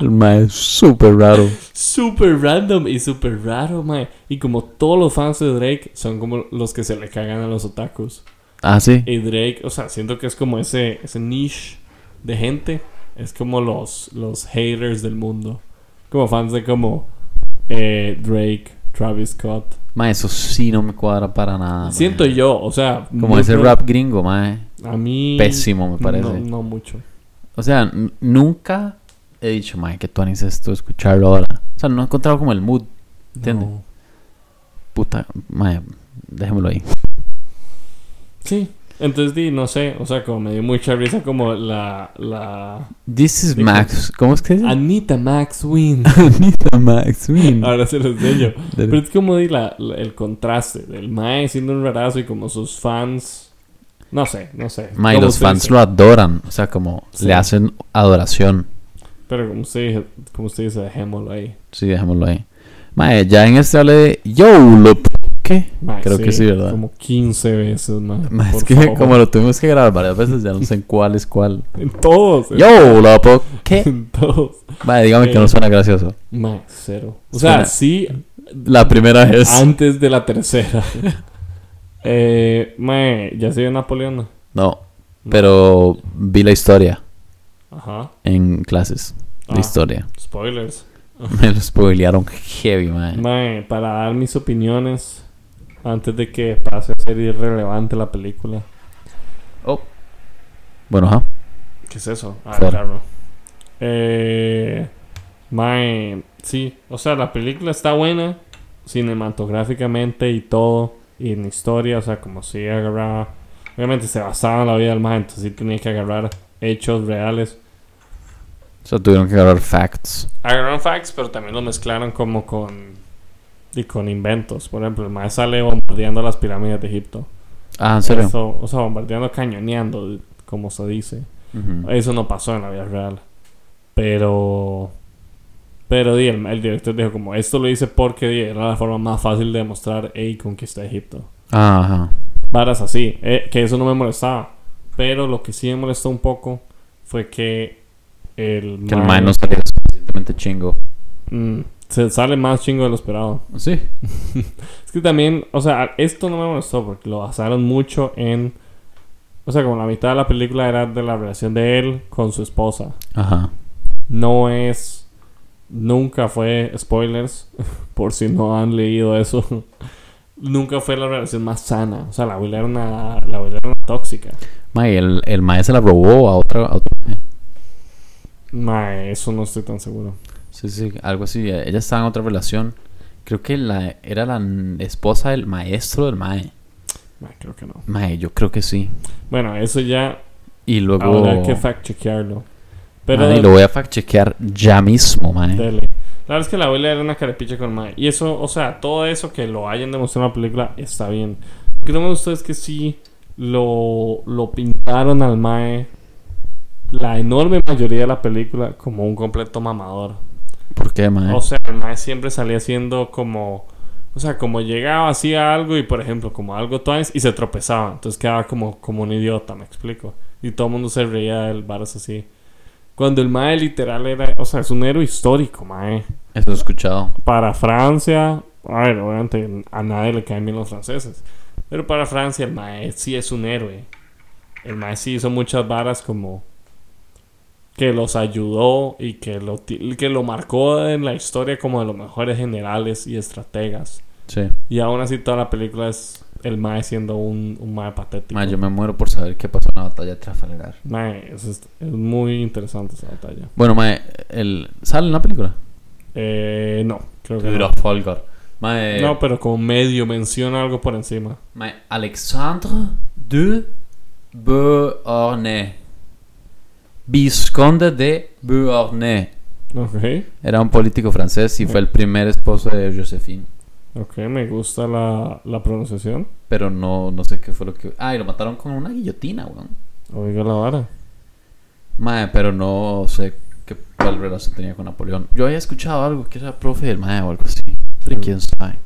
El mae es súper raro. super random y super raro, mae. Y como todos los fans de Drake son como los que se le cagan a los otakus. Ah, sí. Y Drake, o sea, siento que es como ese, ese niche de gente. Es como los, los haters del mundo. Como fans de como eh, Drake, Travis Scott. Mae, eso sí no me cuadra para nada. mae. Siento yo, o sea... Como ese rap gringo, mae. A mí... Pésimo, me parece. No, no mucho. O sea, nunca he dicho, mae, que tú es esto, escucharlo ahora. O sea, no he encontrado como el mood. ¿Entiende? No. Puta, mae, dejémoslo ahí. Sí. Entonces, di, no sé, o sea, como me dio mucha risa como la... la... This is Max. ¿Cómo es que dice? Anita Max Win. <laughs> Anita Max Win. Ahora se lo enseño. Pero es como di la, la- el contraste del Mae siendo un rarazo y como sus fans. No sé, no sé. Mae, los fans dice. lo adoran. O sea, como Sí. le hacen adoración. Pero como usted, como usted dice, dejémoslo ahí. Sí, dejémoslo ahí. Mae, ya en este hable de Yo, lo ¿Qué? Mae, Creo que sí, ¿verdad? Como 15 veces, <laughs> por es que favor. como lo tuvimos que grabar varias veces, ya no sé en cuál es cuál. <laughs> En todos. en- Yo, lo ¿Qué? <laughs> En todos. Mae, dígame que Eh. no suena gracioso. Mae, cero. O sea, Suena- sí, La primera vez. antes de la tercera. eh, mae, ya se vio Napoleón. No, pero vi la historia Ajá. en clases de Ah. historia. Spoilers. Me lo spoilearon heavy, mae. Mae, para dar mis opiniones antes de que pase a ser irrelevante la película. Oh. Bueno, ajá. ¿Qué es eso? Ah, Fuera. claro. Eh, mae, sí, o sea, la película está buena cinematográficamente y todo. y en historia, o sea, como si agarraba... Obviamente se basaba en la vida del mae, entonces sí tenía que agarrar hechos reales. O sea, tuvieron que agarrar facts. Agarraron facts, pero también lo mezclaron como con... Y con inventos. Por ejemplo, el mae sale bombardeando las pirámides de Egipto. Ah, en serio. Eso, o sea, bombardeando, cañoneando, como se dice. Eso no pasó en la vida real. Pero. Pero di, el, el director dijo como esto lo hice porque di, era la forma más fácil de demostrar hey conquisté Egipto. Ajá. Varas así. eh, que eso no me molestaba. Pero lo que sí me molestó un poco fue que el Que el mae no salía suficientemente chingo. Mm, se sale más chingo de lo esperado. Sí. <laughs> Es que también, o sea, esto no me molestó porque lo basaron mucho en. O sea, como la mitad de la película era de la relación de él con su esposa. Ajá. no es nunca fue spoilers <laughs> por si no han leído eso <laughs> nunca fue la relación más sana o sea la abuela era una la abuela era una tóxica Mae, el, el mae se la robó a otra. a otra. Mae, eso no estoy tan seguro Sí, sí, algo así. Ella estaba en otra relación. Creo que la, era la esposa del maestro del mae. Mae, creo que no Mae, yo creo que sí. bueno eso ya Y luego. habrá que fact chequearlo pero Mae, lo voy a fact chequear ya mismo, mae. dele. la verdad es que la abuela era una carepicha con Mae y eso o sea todo eso que lo hayan demostrado en la película está bien lo que no me gustó es que sí lo, lo pintaron al Mae la enorme mayoría de la película como un completo mamador. ¿Por qué, mae? O sea, el Mae siempre salía siendo como. O sea, como llegaba, hacía algo y, por ejemplo, como algo twice y se tropezaba. Entonces quedaba como, como un idiota, me explico. Y todo el mundo se reía del varas así. Cuando el Mae literal era. O sea, es un héroe histórico, Mae. Eso he escuchado. Para Francia. A ver, obviamente a nadie le caen bien los franceses. Pero para Francia, el Mae sí es un héroe. El Mae sí hizo muchas varas como que los ayudó y que lo, que lo marcó en la historia como de los mejores generales y estrategas. Sí. Y aún así toda la película es el Mae siendo un, un Mae patético. Mae, yo me muero por saber qué pasó en la batalla de Trafalgar. Mae, es, es muy interesante esa batalla. Bueno, mae, el... ¿sale en la película? Eh, no, creo que no. Trafalgar. Mae, No, pero como medio menciona algo por encima. mae, Alexandre de Beauharnais. Visconde de Beauharnais. Ok, Era un político francés y fue el primer esposo de Josephine. ok, me gusta la, la pronunciación. Pero no, no sé qué fue lo que... Ah, y lo mataron con una guillotina, weón. Oiga la vara. Mae, pero no sé qué cuál relación tenía con Napoleón. Yo había escuchado algo que era profe del mae o algo así. Pero quién sabe.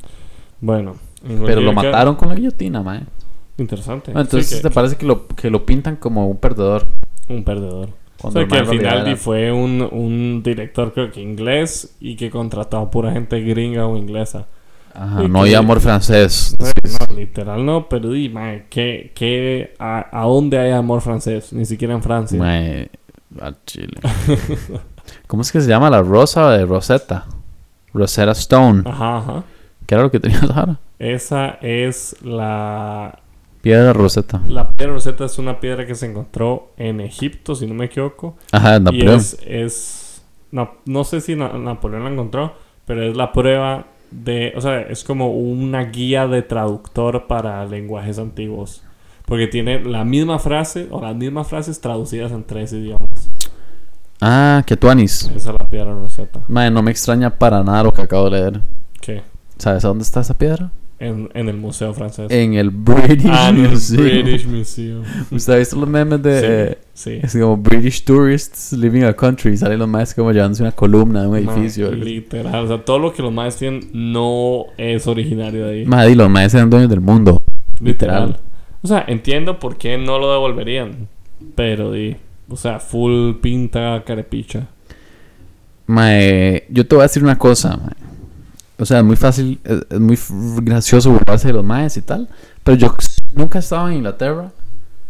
Bueno, en Pero lo mataron con la guillotina, mae. Interesante. Entonces Sí, que- te parece que lo, que lo pintan como un perdedor. un perdedor. O Cuando sea, el que al final era- fue un, un director, creo que inglés, y que contrató a pura gente gringa o inglesa. Ajá, no hay amor francés. No, no, literal no, pero di, mae, ¿qué, qué, a, a dónde hay amor francés? Ni siquiera en Francia. Mae, al chile. <laughs> ¿Cómo es que se llama la rosa de Rosetta? Rosetta Stone. Ajá, ajá. ¿Qué era lo que tenía <laughs> Sahara? Esa es la... Piedra Rosetta. La piedra Rosetta es una piedra que se encontró en Egipto, si no me equivoco. Ajá, Y Napoleón. es, es no, no sé si Na- Napoleón la encontró, pero es la prueba de, o sea, es como una guía de traductor para lenguajes antiguos. Porque tiene la misma frase o las mismas frases traducidas en tres idiomas. Ah, que tuanis. Esa es la piedra Rosetta. Mae, no me extraña para nada lo que acabo de leer. ¿Qué? ¿Sabes a dónde está esa piedra? En, en el museo francés. En el British Ah, en el Museum. British Museum. <laughs> ¿Usted ha visto los memes de... sí, sí. Es como British tourists living a country. Salen los más como llevándose una columna de un edificio. literal. O sea, todo lo que los maestros tienen no es originario de ahí. Madre, y los maes eran dueños del mundo. Literal. O sea, entiendo por qué no lo devolverían. Pero, di, o sea, full pinta carepicha. Mae, yo te voy a decir una cosa, mae. O sea, es muy fácil, es, es muy gracioso burlarse de los maes y tal. Pero yo nunca he estado en Inglaterra.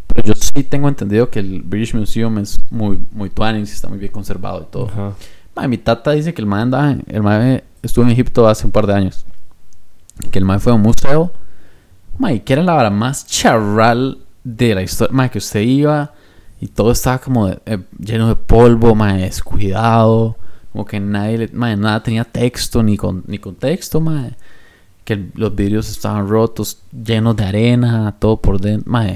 Pero yo sí tengo entendido que el British Museum es muy, muy tuanis y está muy bien conservado y todo. Ajá. Mae, mi tata dice que el mae andaba, el mae estuvo en Egipto hace un par de años. Que el mae fue a un museo. Mae, que era la vara más charral de la historia. Mae, que usted iba y todo estaba como de- eh, lleno de polvo, mae, descuidado. Como que nadie, le- mae, nada tenía texto ni, con, ni contexto, mae. que el- los vidrios estaban rotos, llenos de arena, todo por dentro. Mae.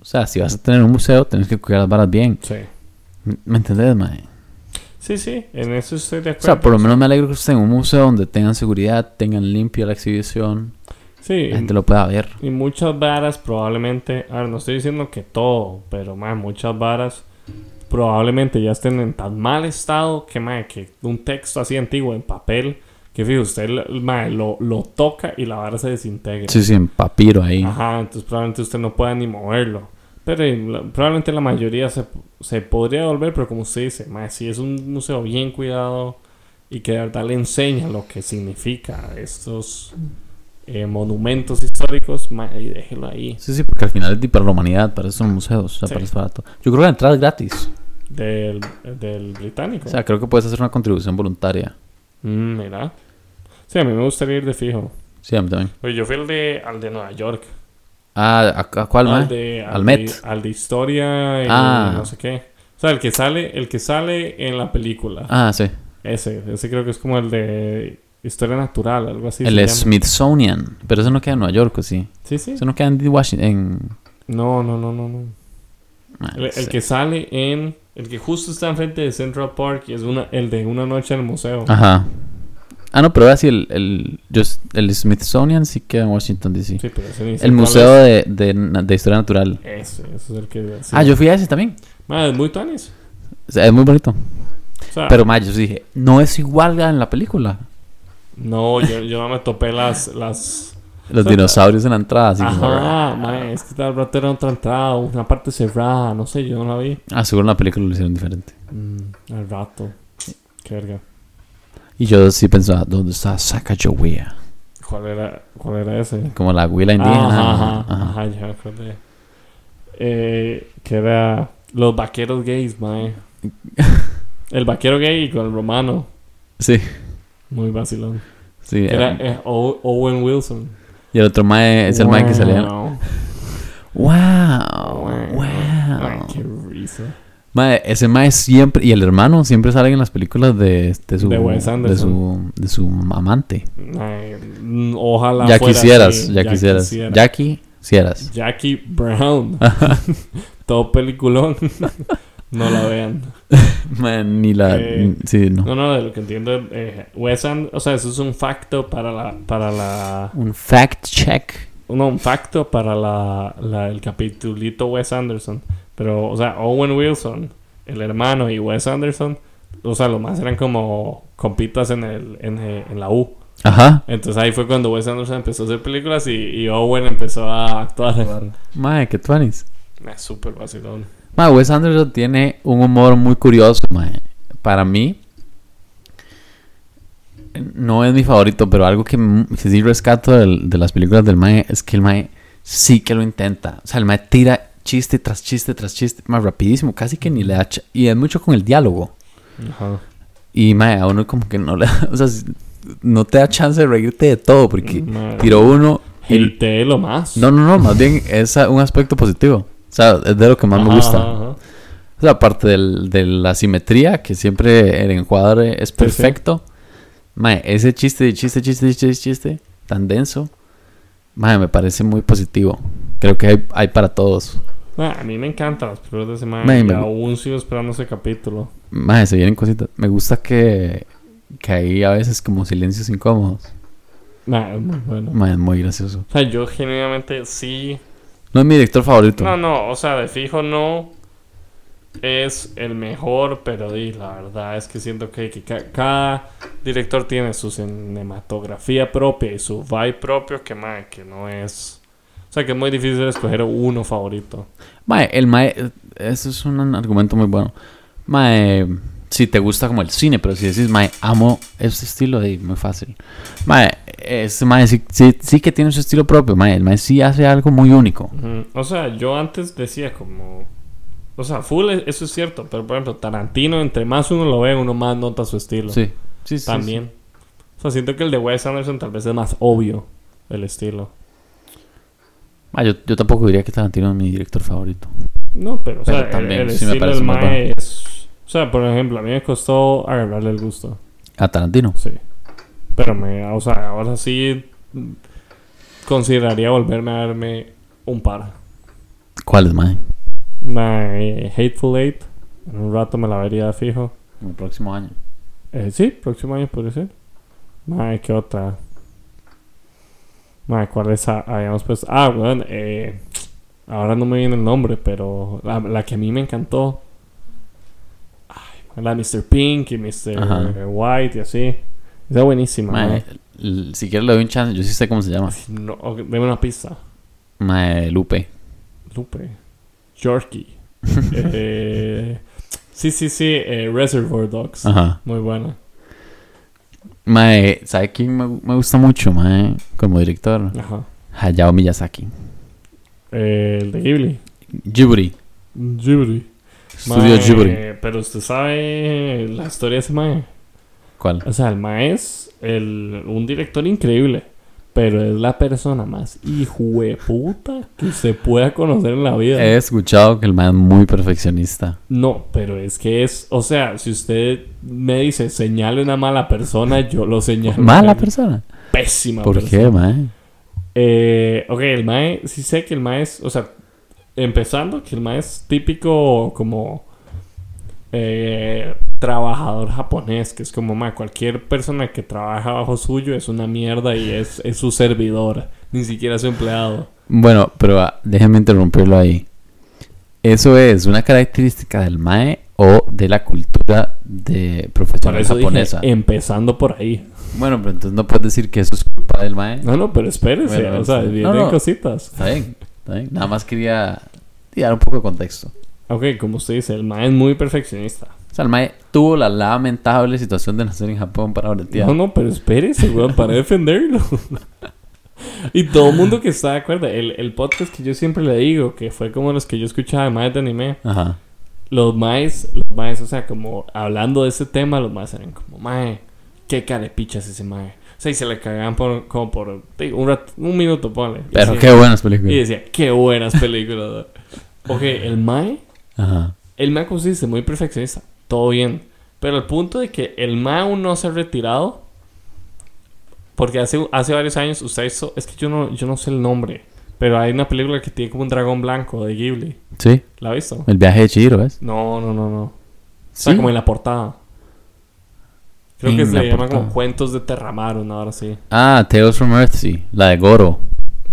O sea, si vas a tener un museo, tienes que cuidar las varas bien. Sí. ¿Me entendés, mae? Sí, sí, en eso estoy de O acuerdo. sea, por lo menos me alegro que estén en un museo donde tengan seguridad, tengan limpia la exhibición, Sí, la gente lo pueda ver. y muchas varas probablemente, a ver, no estoy diciendo que todo, pero más muchas varas probablemente ya estén en tan mal estado que, mae, que un texto así antiguo en papel, que fíjate, usted mae, lo, lo toca y la vara se desintegra. Sí, sí, en papiro ahí. Ajá, entonces probablemente usted no pueda ni moverlo. Pero eh, la- probablemente la mayoría se, se podría devolver, pero como usted dice, mae, si es un museo bien cuidado y que de verdad le enseña lo que significa estos eh, monumentos históricos, y déjelo ahí. Sí, sí, porque al final es para la humanidad, para eso son museos, o sea, Sí. para eso es barato. Yo creo que la entrada es gratis. Del, del británico. O sea, creo que puedes hacer una contribución voluntaria. Mm, mira. Sí, a mí me gustaría ir de fijo. Sí, a mí también. Oye, yo fui al de, al de Nueva York. Ah, ¿a, a cuál, al de, Al al Met. de- al de historia y Ah. no sé qué. O sea, el que sale, el que sale en la película. Ah, sí. Ese, ese creo que es como el de historia natural, algo así. el llama. Smithsonian. Pero eso no queda en Nueva York, ¿o sí? Sí, sí. Eso no queda en Washington. En... No, no, no, no, no. Ah, El, que sale en, el que justo está enfrente de Central Park y es una, el de una noche en el museo. Ajá. Ah, no, pero ahora sí, el, el, just- el Smithsonian sí queda en Washington, D.C. Sí, pero ese el Museo de, de, de Historia Natural. es. Ese, ese es el que. sí. Ah, yo fui a ese también. Ma, es muy tuanis. O sea, es muy bonito. O sea, Pero, ma, yo dije, no es igual en la película. No, yo, yo no me topé las, las Los dinosaurios en la entrada, así como... Ajá, mae, es que tal rato era otra entrada, una parte cerrada, no sé, yo no la vi. Ah, seguro en la película lo hicieron diferente. Mm, al rato. Qué verga. Y yo sí pensaba, ¿dónde está Sacagawea? ¿Cuál era, cuál era ese? Como la huila indígena. Ajá, ajá, Ajá. ajá, ya me acordé. Eh, que era los vaqueros gays, mae. <laughs> El vaquero gay con el romano. Sí, Muy vacilón. sí. Era eh, eh, Owen Wilson. Y el otro mae es el mae que salía. Wow. ¡Wow! Ay, ¡Wow! qué risa. Mae, ese mae siempre... Y el hermano siempre salen en las películas de, de su... De Wes de Anderson. su, de su amante. Ay, ojalá ya fuera quisieras, así, ya, quisieras. quisiera. Jackie, quisieras. Jackie Brown. <laughs> Todo peliculón. <laughs> no la vean. <laughs> Man, ni la... Eh, sí, no. No, no, de lo que entiendo, eh, Wes Anderson, o sea, eso es un facto para la, para la, Un fact check. no, un facto para la, la- el capitulito Wes Anderson. Pero, o sea, Owen Wilson, el hermano y Wes Anderson, o sea, lo más eran como compitas en el, en, en la U. Ajá. Entonces ahí fue cuando Wes Anderson empezó a hacer películas y, y Owen empezó a actuar. Mae, qué tuanis. Es súper vacilón. Mae, Wes Anderson tiene un humor muy curioso, mae. Para mí, no es mi favorito, pero algo que, que sí rescato del- de las películas del mae es que el mae sí que lo intenta. O sea, el mae tira chiste tras chiste tras chiste, más rapidísimo, casi que ni le da... Y es mucho con el diálogo. Ajá. Y mae, a uno como que no le... O sea, no te da chance de reírte de todo, porque tiró uno... y- lo más. no, no, no, más bien es un aspecto positivo. O sea, es de lo que más me Ajá, gusta. ajá. O sea, aparte del- de la simetría, que siempre el encuadre es sí. perfecto. Mae, ese chiste, chiste, chiste, chiste, chiste, tan denso, mae, me parece muy positivo. Creo que hay, hay para todos. Ah, a mí me encantan las películas de ese man. Me- y me- aún sigo esperando ese capítulo. Mae, se vienen cositas. Me gusta que, que hay a veces como silencios incómodos. Nah, es muy bueno. Mae, es muy gracioso. O sea, yo genuinamente sí. No es mi director favorito. No, no, o sea, de fijo no es el mejor, pero di, la verdad es que siento que, que ca- cada director tiene su cinematografía propia y su vibe propio que, mae, que no es... O sea, que es muy difícil escoger uno favorito. Mae, el Mae, eh, eso es un argumento muy bueno. Mae, si te gusta como el cine, pero si decís, Mae, amo este estilo, de muy fácil. Mae, ese Mae sí, sí, sí que tiene su estilo propio, Mae. El Mae sí hace algo muy único. O sea, yo antes decía como... O sea, full, e- eso es cierto, pero por ejemplo, Tarantino, entre más uno lo ve, uno más nota su estilo. Sí, sí, sí. También. O sea, siento que el de Wes Anderson tal vez es más obvio el estilo. yo, yo tampoco diría que Tarantino es mi director favorito. No, pero, o Pero sea, también el, sí me estilo parece del Mae es... O sea, por ejemplo, a mí me costó agarrarle el gusto. A Tarantino. Sí. Pero me, o sea, ahora sí consideraría volverme a verme un par. ¿Cuáles, mae? Mae, Hateful Eight. En un rato me la vería fijo. El próximo año. Eh, sí, próximo año podría ser. Mae, ¿qué otra? Mae, ¿cuál es? Ah, Habíamos puesto. Ah, bueno, eh, ahora no me viene el nombre, pero la, la que a mí me encantó. La Mr. Pink y Mr. Ajá. White y así. Esa es buenísima. Mae, l- si quieres le doy un chance, yo sí sé cómo se llama. No, deme una pista. Mae, Lupe. Lupe. Yorkie. <laughs> eh, sí, sí, sí. eh, Reservoir Dogs. Ajá. Muy buena. Mae, ¿sabe quién me, me gusta mucho, mae? Como director. Ajá. Hayao Miyazaki. Eh, el de Ghibli. Ghibli. Ghibli. Ghibli. Pero usted sabe la historia de ese mae. ¿Cuál? O sea, el mae es el, un director increíble. Pero es la persona más hijueputa que usted pueda conocer en la vida. He escuchado que el mae es muy perfeccionista. No, pero es que es, o sea, si usted me dice señale una mala persona, yo lo señalo. Mala persona. Pésima ¿Por persona. qué, mae? Eh, ok, el mae, sí sé que el mae es, o sea, empezando, que el mae es típico como eh, trabajador japonés, que es como, mae, cualquier persona que trabaja bajo suyo es una mierda y es, es su servidor, ni siquiera su empleado. Bueno, pero ah, déjeme interrumpirlo ahí. ¿Eso es una característica del mae o de la cultura de profesional eso japonesa? dije, empezando por ahí. Bueno, pero entonces no puedes decir que eso es culpa del mae. No, no, pero espérese, Bueno, o sea, vienen No, no. cositas. Está bien, Nada más quería dar un poco de contexto. Ok, como usted dice, el mae es muy perfeccionista. O sea, el mae tuvo la lamentable situación de nacer en Japón para bretear. No, no, pero espérese, weón, para defenderlo. y todo el mundo que está de acuerdo, el, el podcast que yo siempre le digo, que fue como los que yo escuchaba de maes de anime, Ajá. los maes, los maes, o sea, como hablando de ese tema, los maes eran como, mae, qué carepichas ese mae. Sea, y se le cagaban por, como por digo, un, rat- un minuto, ponle. Y Pero decía- qué buenas Y películas. decía, qué buenas películas. ok, el mae Ajá. el MAE consiste muy perfeccionista, todo bien. Pero el punto de que el MAE aún no se ha retirado, porque hace, hace varios años usted hizo, es que yo no, yo no sé el nombre, pero hay una película que tiene como un dragón blanco de Ghibli. Sí, ¿La ha visto? el viaje de Chihiro, ¿ves? No, no, no, no. Sí. sea, como en la portada. Creo que se llama como Cuentos de Terramar, una hora así. Ah, Tales from Earth, sí. La de Goro.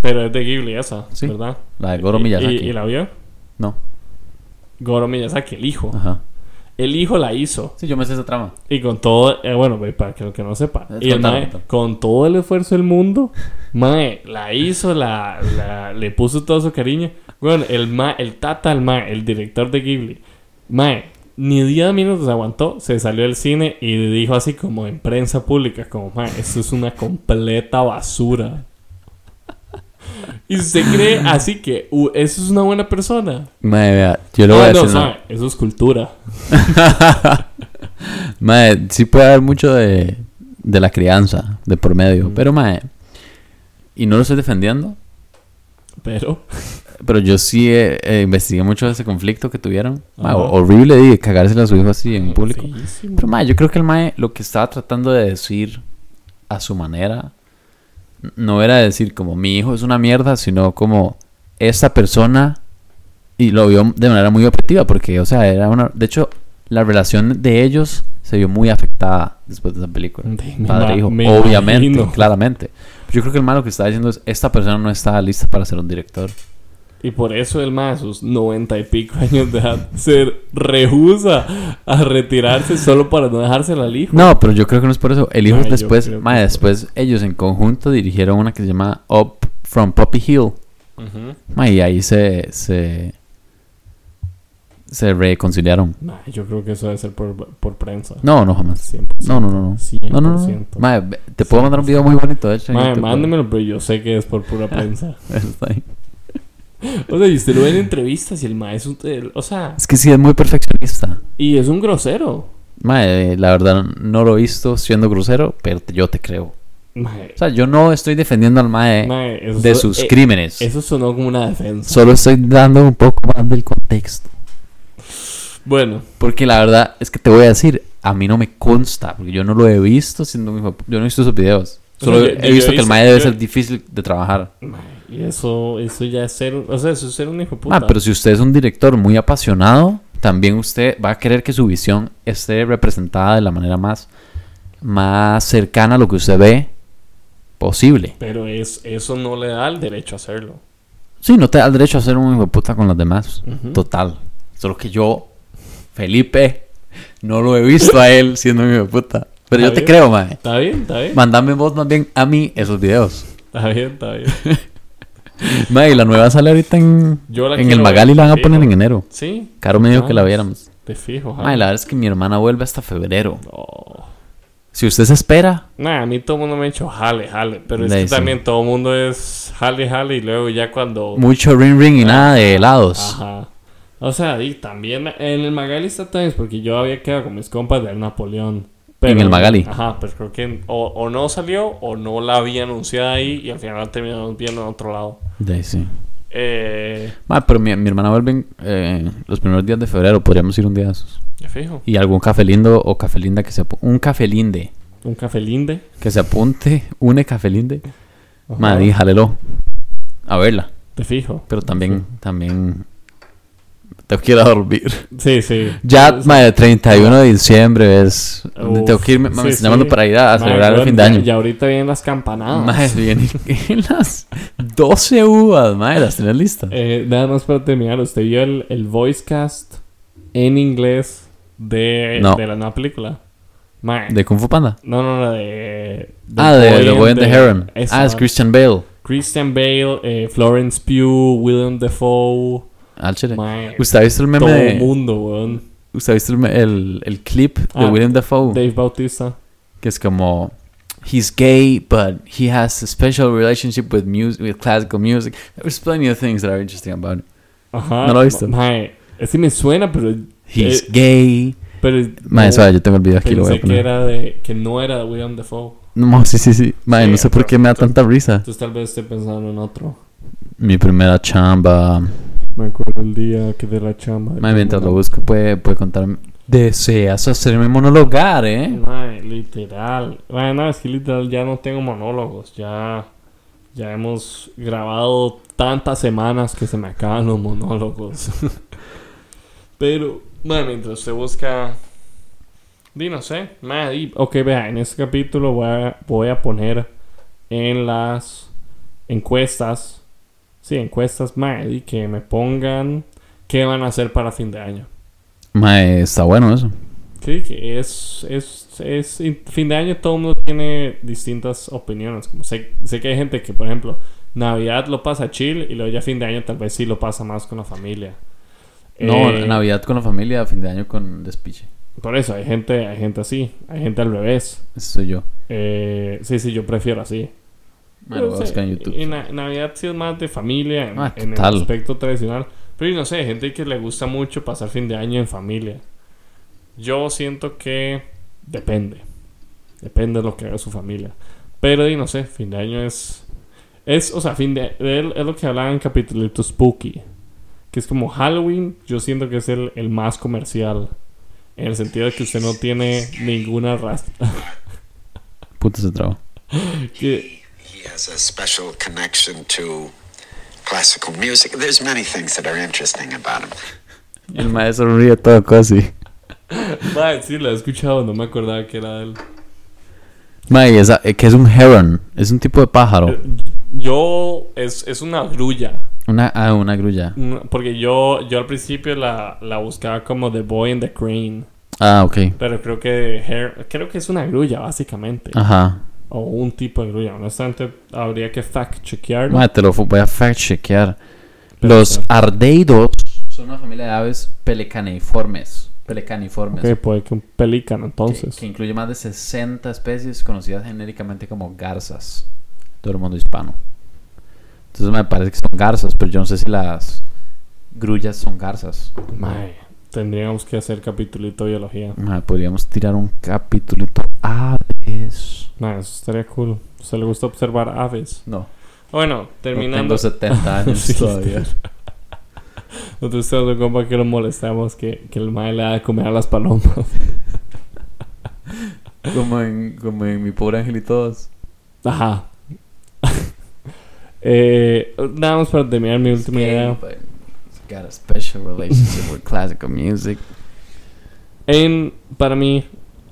Pero es de Ghibli esa, Sí. ¿verdad? La de Goro Miyazaki. ¿Y, y la vio? No. Goro Miyazaki, el hijo. Ajá. El hijo la hizo. Sí, yo me sé esa trama. Y con todo, eh, bueno, ve, para que lo que no sepa. Eh, Y el mae, con todo el esfuerzo del mundo, <laughs> mae, la hizo, la, la- le puso todo su cariño. Bueno, el mae, el tata, el mae, el director de Ghibli, mae, ni 10 minutos aguantó, se salió del cine y dijo así como en prensa pública, como, esto es una completa basura. Y usted cree así que uh, eso es una buena persona. Mae, vea, yo voy Ah, a no, decir. mae, eso es cultura. <laughs> Mae, sí puede haber mucho de, de la crianza, de por medio. Mm. Pero, mae, y no lo estoy defendiendo, Pero, pero yo sí eh, eh, investigué mucho de ese conflicto que tuvieron. Ajá. horrible de cagársela a su hijo así en público. feísimo. Pero, mae, yo creo que el mae lo que estaba tratando de decir a su manera no era decir como mi hijo es una mierda, sino como esta persona y lo vio de manera muy objetiva porque, o sea, era una de hecho la relación de ellos se vio muy afectada después de esa película. Me Padre e ma- hijo, me obviamente, imagino. claramente. Yo creo que el malo que está diciendo es esta persona no está lista para ser un director. Y por eso el más, a sus noventa y pico años de edad, se rehúsa a retirarse solo para no dejársela al hijo. No, pero yo creo que no es por eso. El hijo Ay, después, después ellos en conjunto dirigieron una que se llama Up from Poppy Hill. Ma, y ahí se, se, se reconciliaron. Yo creo que eso debe ser por, por prensa. No, no, jamás. 100%. No, no, no, no. 100%. No, no, no. Ma, ve- te puedo mandar un video muy bonito, de hecho. mándemelo, pero yo sé que es por pura prensa. <laughs> Está ahí. <laughs> O sea, y usted lo ve en entrevistas y el mae es un... O sea, Es que sí, es muy perfeccionista. y es un grosero. Ma, eh, la verdad no lo he visto siendo grosero, pero yo te creo. Mae, O sea, yo no estoy defendiendo al Mae mae, eso de sus eh, crímenes. Eso sonó como una defensa. Solo estoy dando un poco más del contexto. Bueno, Porque la verdad es que te voy a decir, a mí no me consta, porque yo no lo he visto siendo pu- Yo no he visto esos videos. O Solo sea, he yo- visto que el mae debe yo- ser difícil de trabajar. Mae, Y eso, eso ya es ser, o sea, eso es ser un hijo puta. Ah, pero si usted es un director muy apasionado, también usted va a querer que su visión esté representada de la manera más, más cercana a lo que usted ve posible. Pero es, eso no le da el derecho a hacerlo. Sí, no te da el derecho a ser un hijo de puta con los demás. Total. Solo que yo, Felipe, no lo he visto a él siendo un hijo de puta. Pero yo te creo, mae. Está bien, está bien. Mandame vos más bien a mí esos videos. Está bien, está bien. <laughs> <laughs> Mae, y la nueva sale ahorita en, en el Magali ver, la van a poner en enero. Sí. Caro me dijo que la viéramos. Te fijo, la verdad es que mi hermana vuelve hasta febrero. No. Si usted se espera, Nah, a mí todo el mundo me ha dicho jale, jale. Pero es que también todo el mundo es jale, jale. Y luego ya cuando. mucho ring ring y nada de helados. Ajá. O sea, y también en el Magali está también, porque yo había quedado con mis compas del Napoleón. En el Magali. Ajá, pero creo que o, o no salió o no la había anunciado ahí y al final terminamos viendo en otro lado. De ahí sí. Eh, Ma, pero mi, mi hermana vuelve eh, los primeros días de febrero. Podríamos ir un día de esos. ya fijo. Y algún café lindo o café linda que se Un café linde Un café linde. que se apunte. <laughs> Une café linde. Ajá. Ma, di, jálelo. A verla. Te fijo. Pero también, también. Tengo que ir a dormir. Sí, sí. Ya, Es- ma, el 31 de diciembre es. Uf, tengo que irme. me sí, llamando sí. para ir a, celebrar el fin de año. Y ahorita vienen las campanadas. Ma, vienen <laughs> las 12 uvas, ma, las tenés listas. Eh, nada más para terminar, ¿usted vio el, el voice cast en inglés de, No. de la nueva película? Mae, ¿De Kung Fu Panda? No, no, no, de... de Ah, de The Boy and the Heron. Ah, es Christian Bale. Christian Bale, eh, Florence Pugh, William Dafoe. Al chile. Mae, ¿Usted ha visto el meme todo de- el mundo, weón. ¿Usted ha visto el, el, el clip de Ah, William Dafoe? Dave Bautista. Que es como... He's gay, but he has a special relationship with music, with classical music. There's plenty of things that are interesting about it. Ajá. ¿No lo ha visto? Mae, sí me suena, pero... He's eh, gay. pero Mae, no, suave, yo tengo el video aquí, lo voy pensé a que poner. era de... Que no era de William Dafoe. No, <laughs> sí, sí, sí. Mae, Sí, no sé por qué me da tanta risa. Entonces tal vez esté pensando en otro. Mi primera chamba. Me acuerdo el día que de la chamba. Mae, mientras lo busco puede, puede contarme. Deseas hacerme monologar, ¿eh? Mae, literal. Bueno, es que literal ya no tengo monólogos. Ya, ya hemos grabado tantas semanas que se me acaban los monólogos. <laughs> Pero, mae, mientras usted busca... Di, no sé. Mae, di- ok, vea, en este capítulo voy a, voy a poner en las encuestas... Sí, encuestas, mae, di, que me pongan qué van a hacer para fin de año. Mae, está bueno eso. Sí, que es, es, es fin de año todo el mundo tiene distintas opiniones. Como sé, sé que hay gente que, por ejemplo, Navidad lo pasa chill y luego ya fin de año tal vez sí lo pasa más con la familia. No, Eh, Navidad con la familia, fin de año con despiche. Por eso, hay gente, hay gente así, hay gente al revés. Ese soy yo. Eh, sí, sí, yo prefiero así. A Pero, buscar en YouTube. na- Navidad sí es más de familia en, Ah, en el aspecto tradicional. Pero no sé, gente que le gusta mucho pasar fin de año en familia. Yo siento que depende. Depende de lo que haga su familia. Pero y no sé, fin de año es. Es, o sea, fin de. Es, es lo que hablaba en capítulo Spooky. Que es como Halloween, yo siento que es el, el más comercial. En el sentido de que usted no tiene ninguna raza. <laughs> Puta se traba. que, has a special connection to classical music. There's many things that are interesting about him. El maestro ríe todo casi. <laughs> Mae, sí, lo he escuchado, no me acordaba que era él. Mae, esa, eh, que es un heron. Es un tipo de pájaro. Eh, Yo, es, es una grulla. Una, ah, una grulla. Porque yo, yo al principio la, la buscaba como The Boy and the Crane. Ah, ok. Pero creo que hair- creo que es una grulla, básicamente. Ajá. O un tipo de grulla. Honestamente, habría que fact-chequearlo. Mae, te lo voy a fact chequear. Pero Los ardeidos son una familia de aves pelecaniformes. Pelecaniformes. Ok, puede que un pelícano, entonces. que incluye más de 60 especies conocidas genéricamente como garzas. Todo el mundo hispano. Entonces me parece que son garzas, pero yo no sé si las grullas son garzas. Mae, tendríamos que hacer capitulito de biología. Mae, podríamos tirar un capitulito aves. Mae, eso estaría cool. ¿Se le gusta observar aves? No, Bueno, no terminando. tengo 70 <laughs> años Sí, todavía. Nosotros tenemos un compa que lo molestamos que, que el mae le da de comer a las palomas. <laughs> como, en, como en Mi Pobre Angelito 2. Ajá. <laughs> eh, nada más para terminar mi última idea. Got a special relationship with classical music. En, para mí,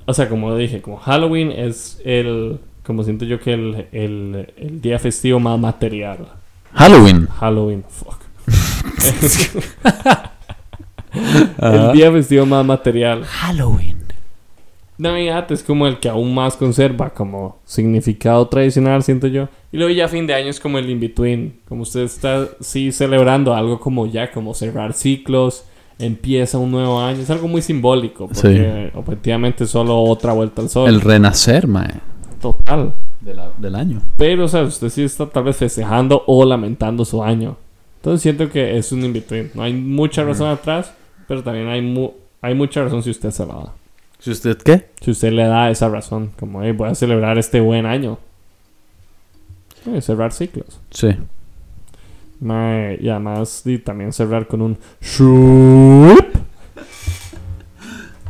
o sea, como dije, como Halloween es el, como siento yo que el, el, el día festivo más material. Halloween. Halloween, fuck. <laughs> <laughs> el día festivo más material. Halloween. Navidad es como el que aún más conserva como significado tradicional, siento yo. Y luego ya fin de año es como el in-between. Como usted está, sí, celebrando algo como ya, como cerrar ciclos, empieza un nuevo año. Es algo muy simbólico, porque objetivamente es solo otra vuelta al sol. El renacer, mae. Total. de la- del año. Pero, o sea, usted sí está tal vez festejando o lamentando su año. Entonces siento que es un in-between. No hay mucha razón atrás, pero también hay, mu- hay mucha razón si usted se la da. ¿Si usted qué? Si usted le da esa razón, como, hey, voy a celebrar este buen año. Eh, cerrar ciclos. Sí. Y además, y también cerrar con un.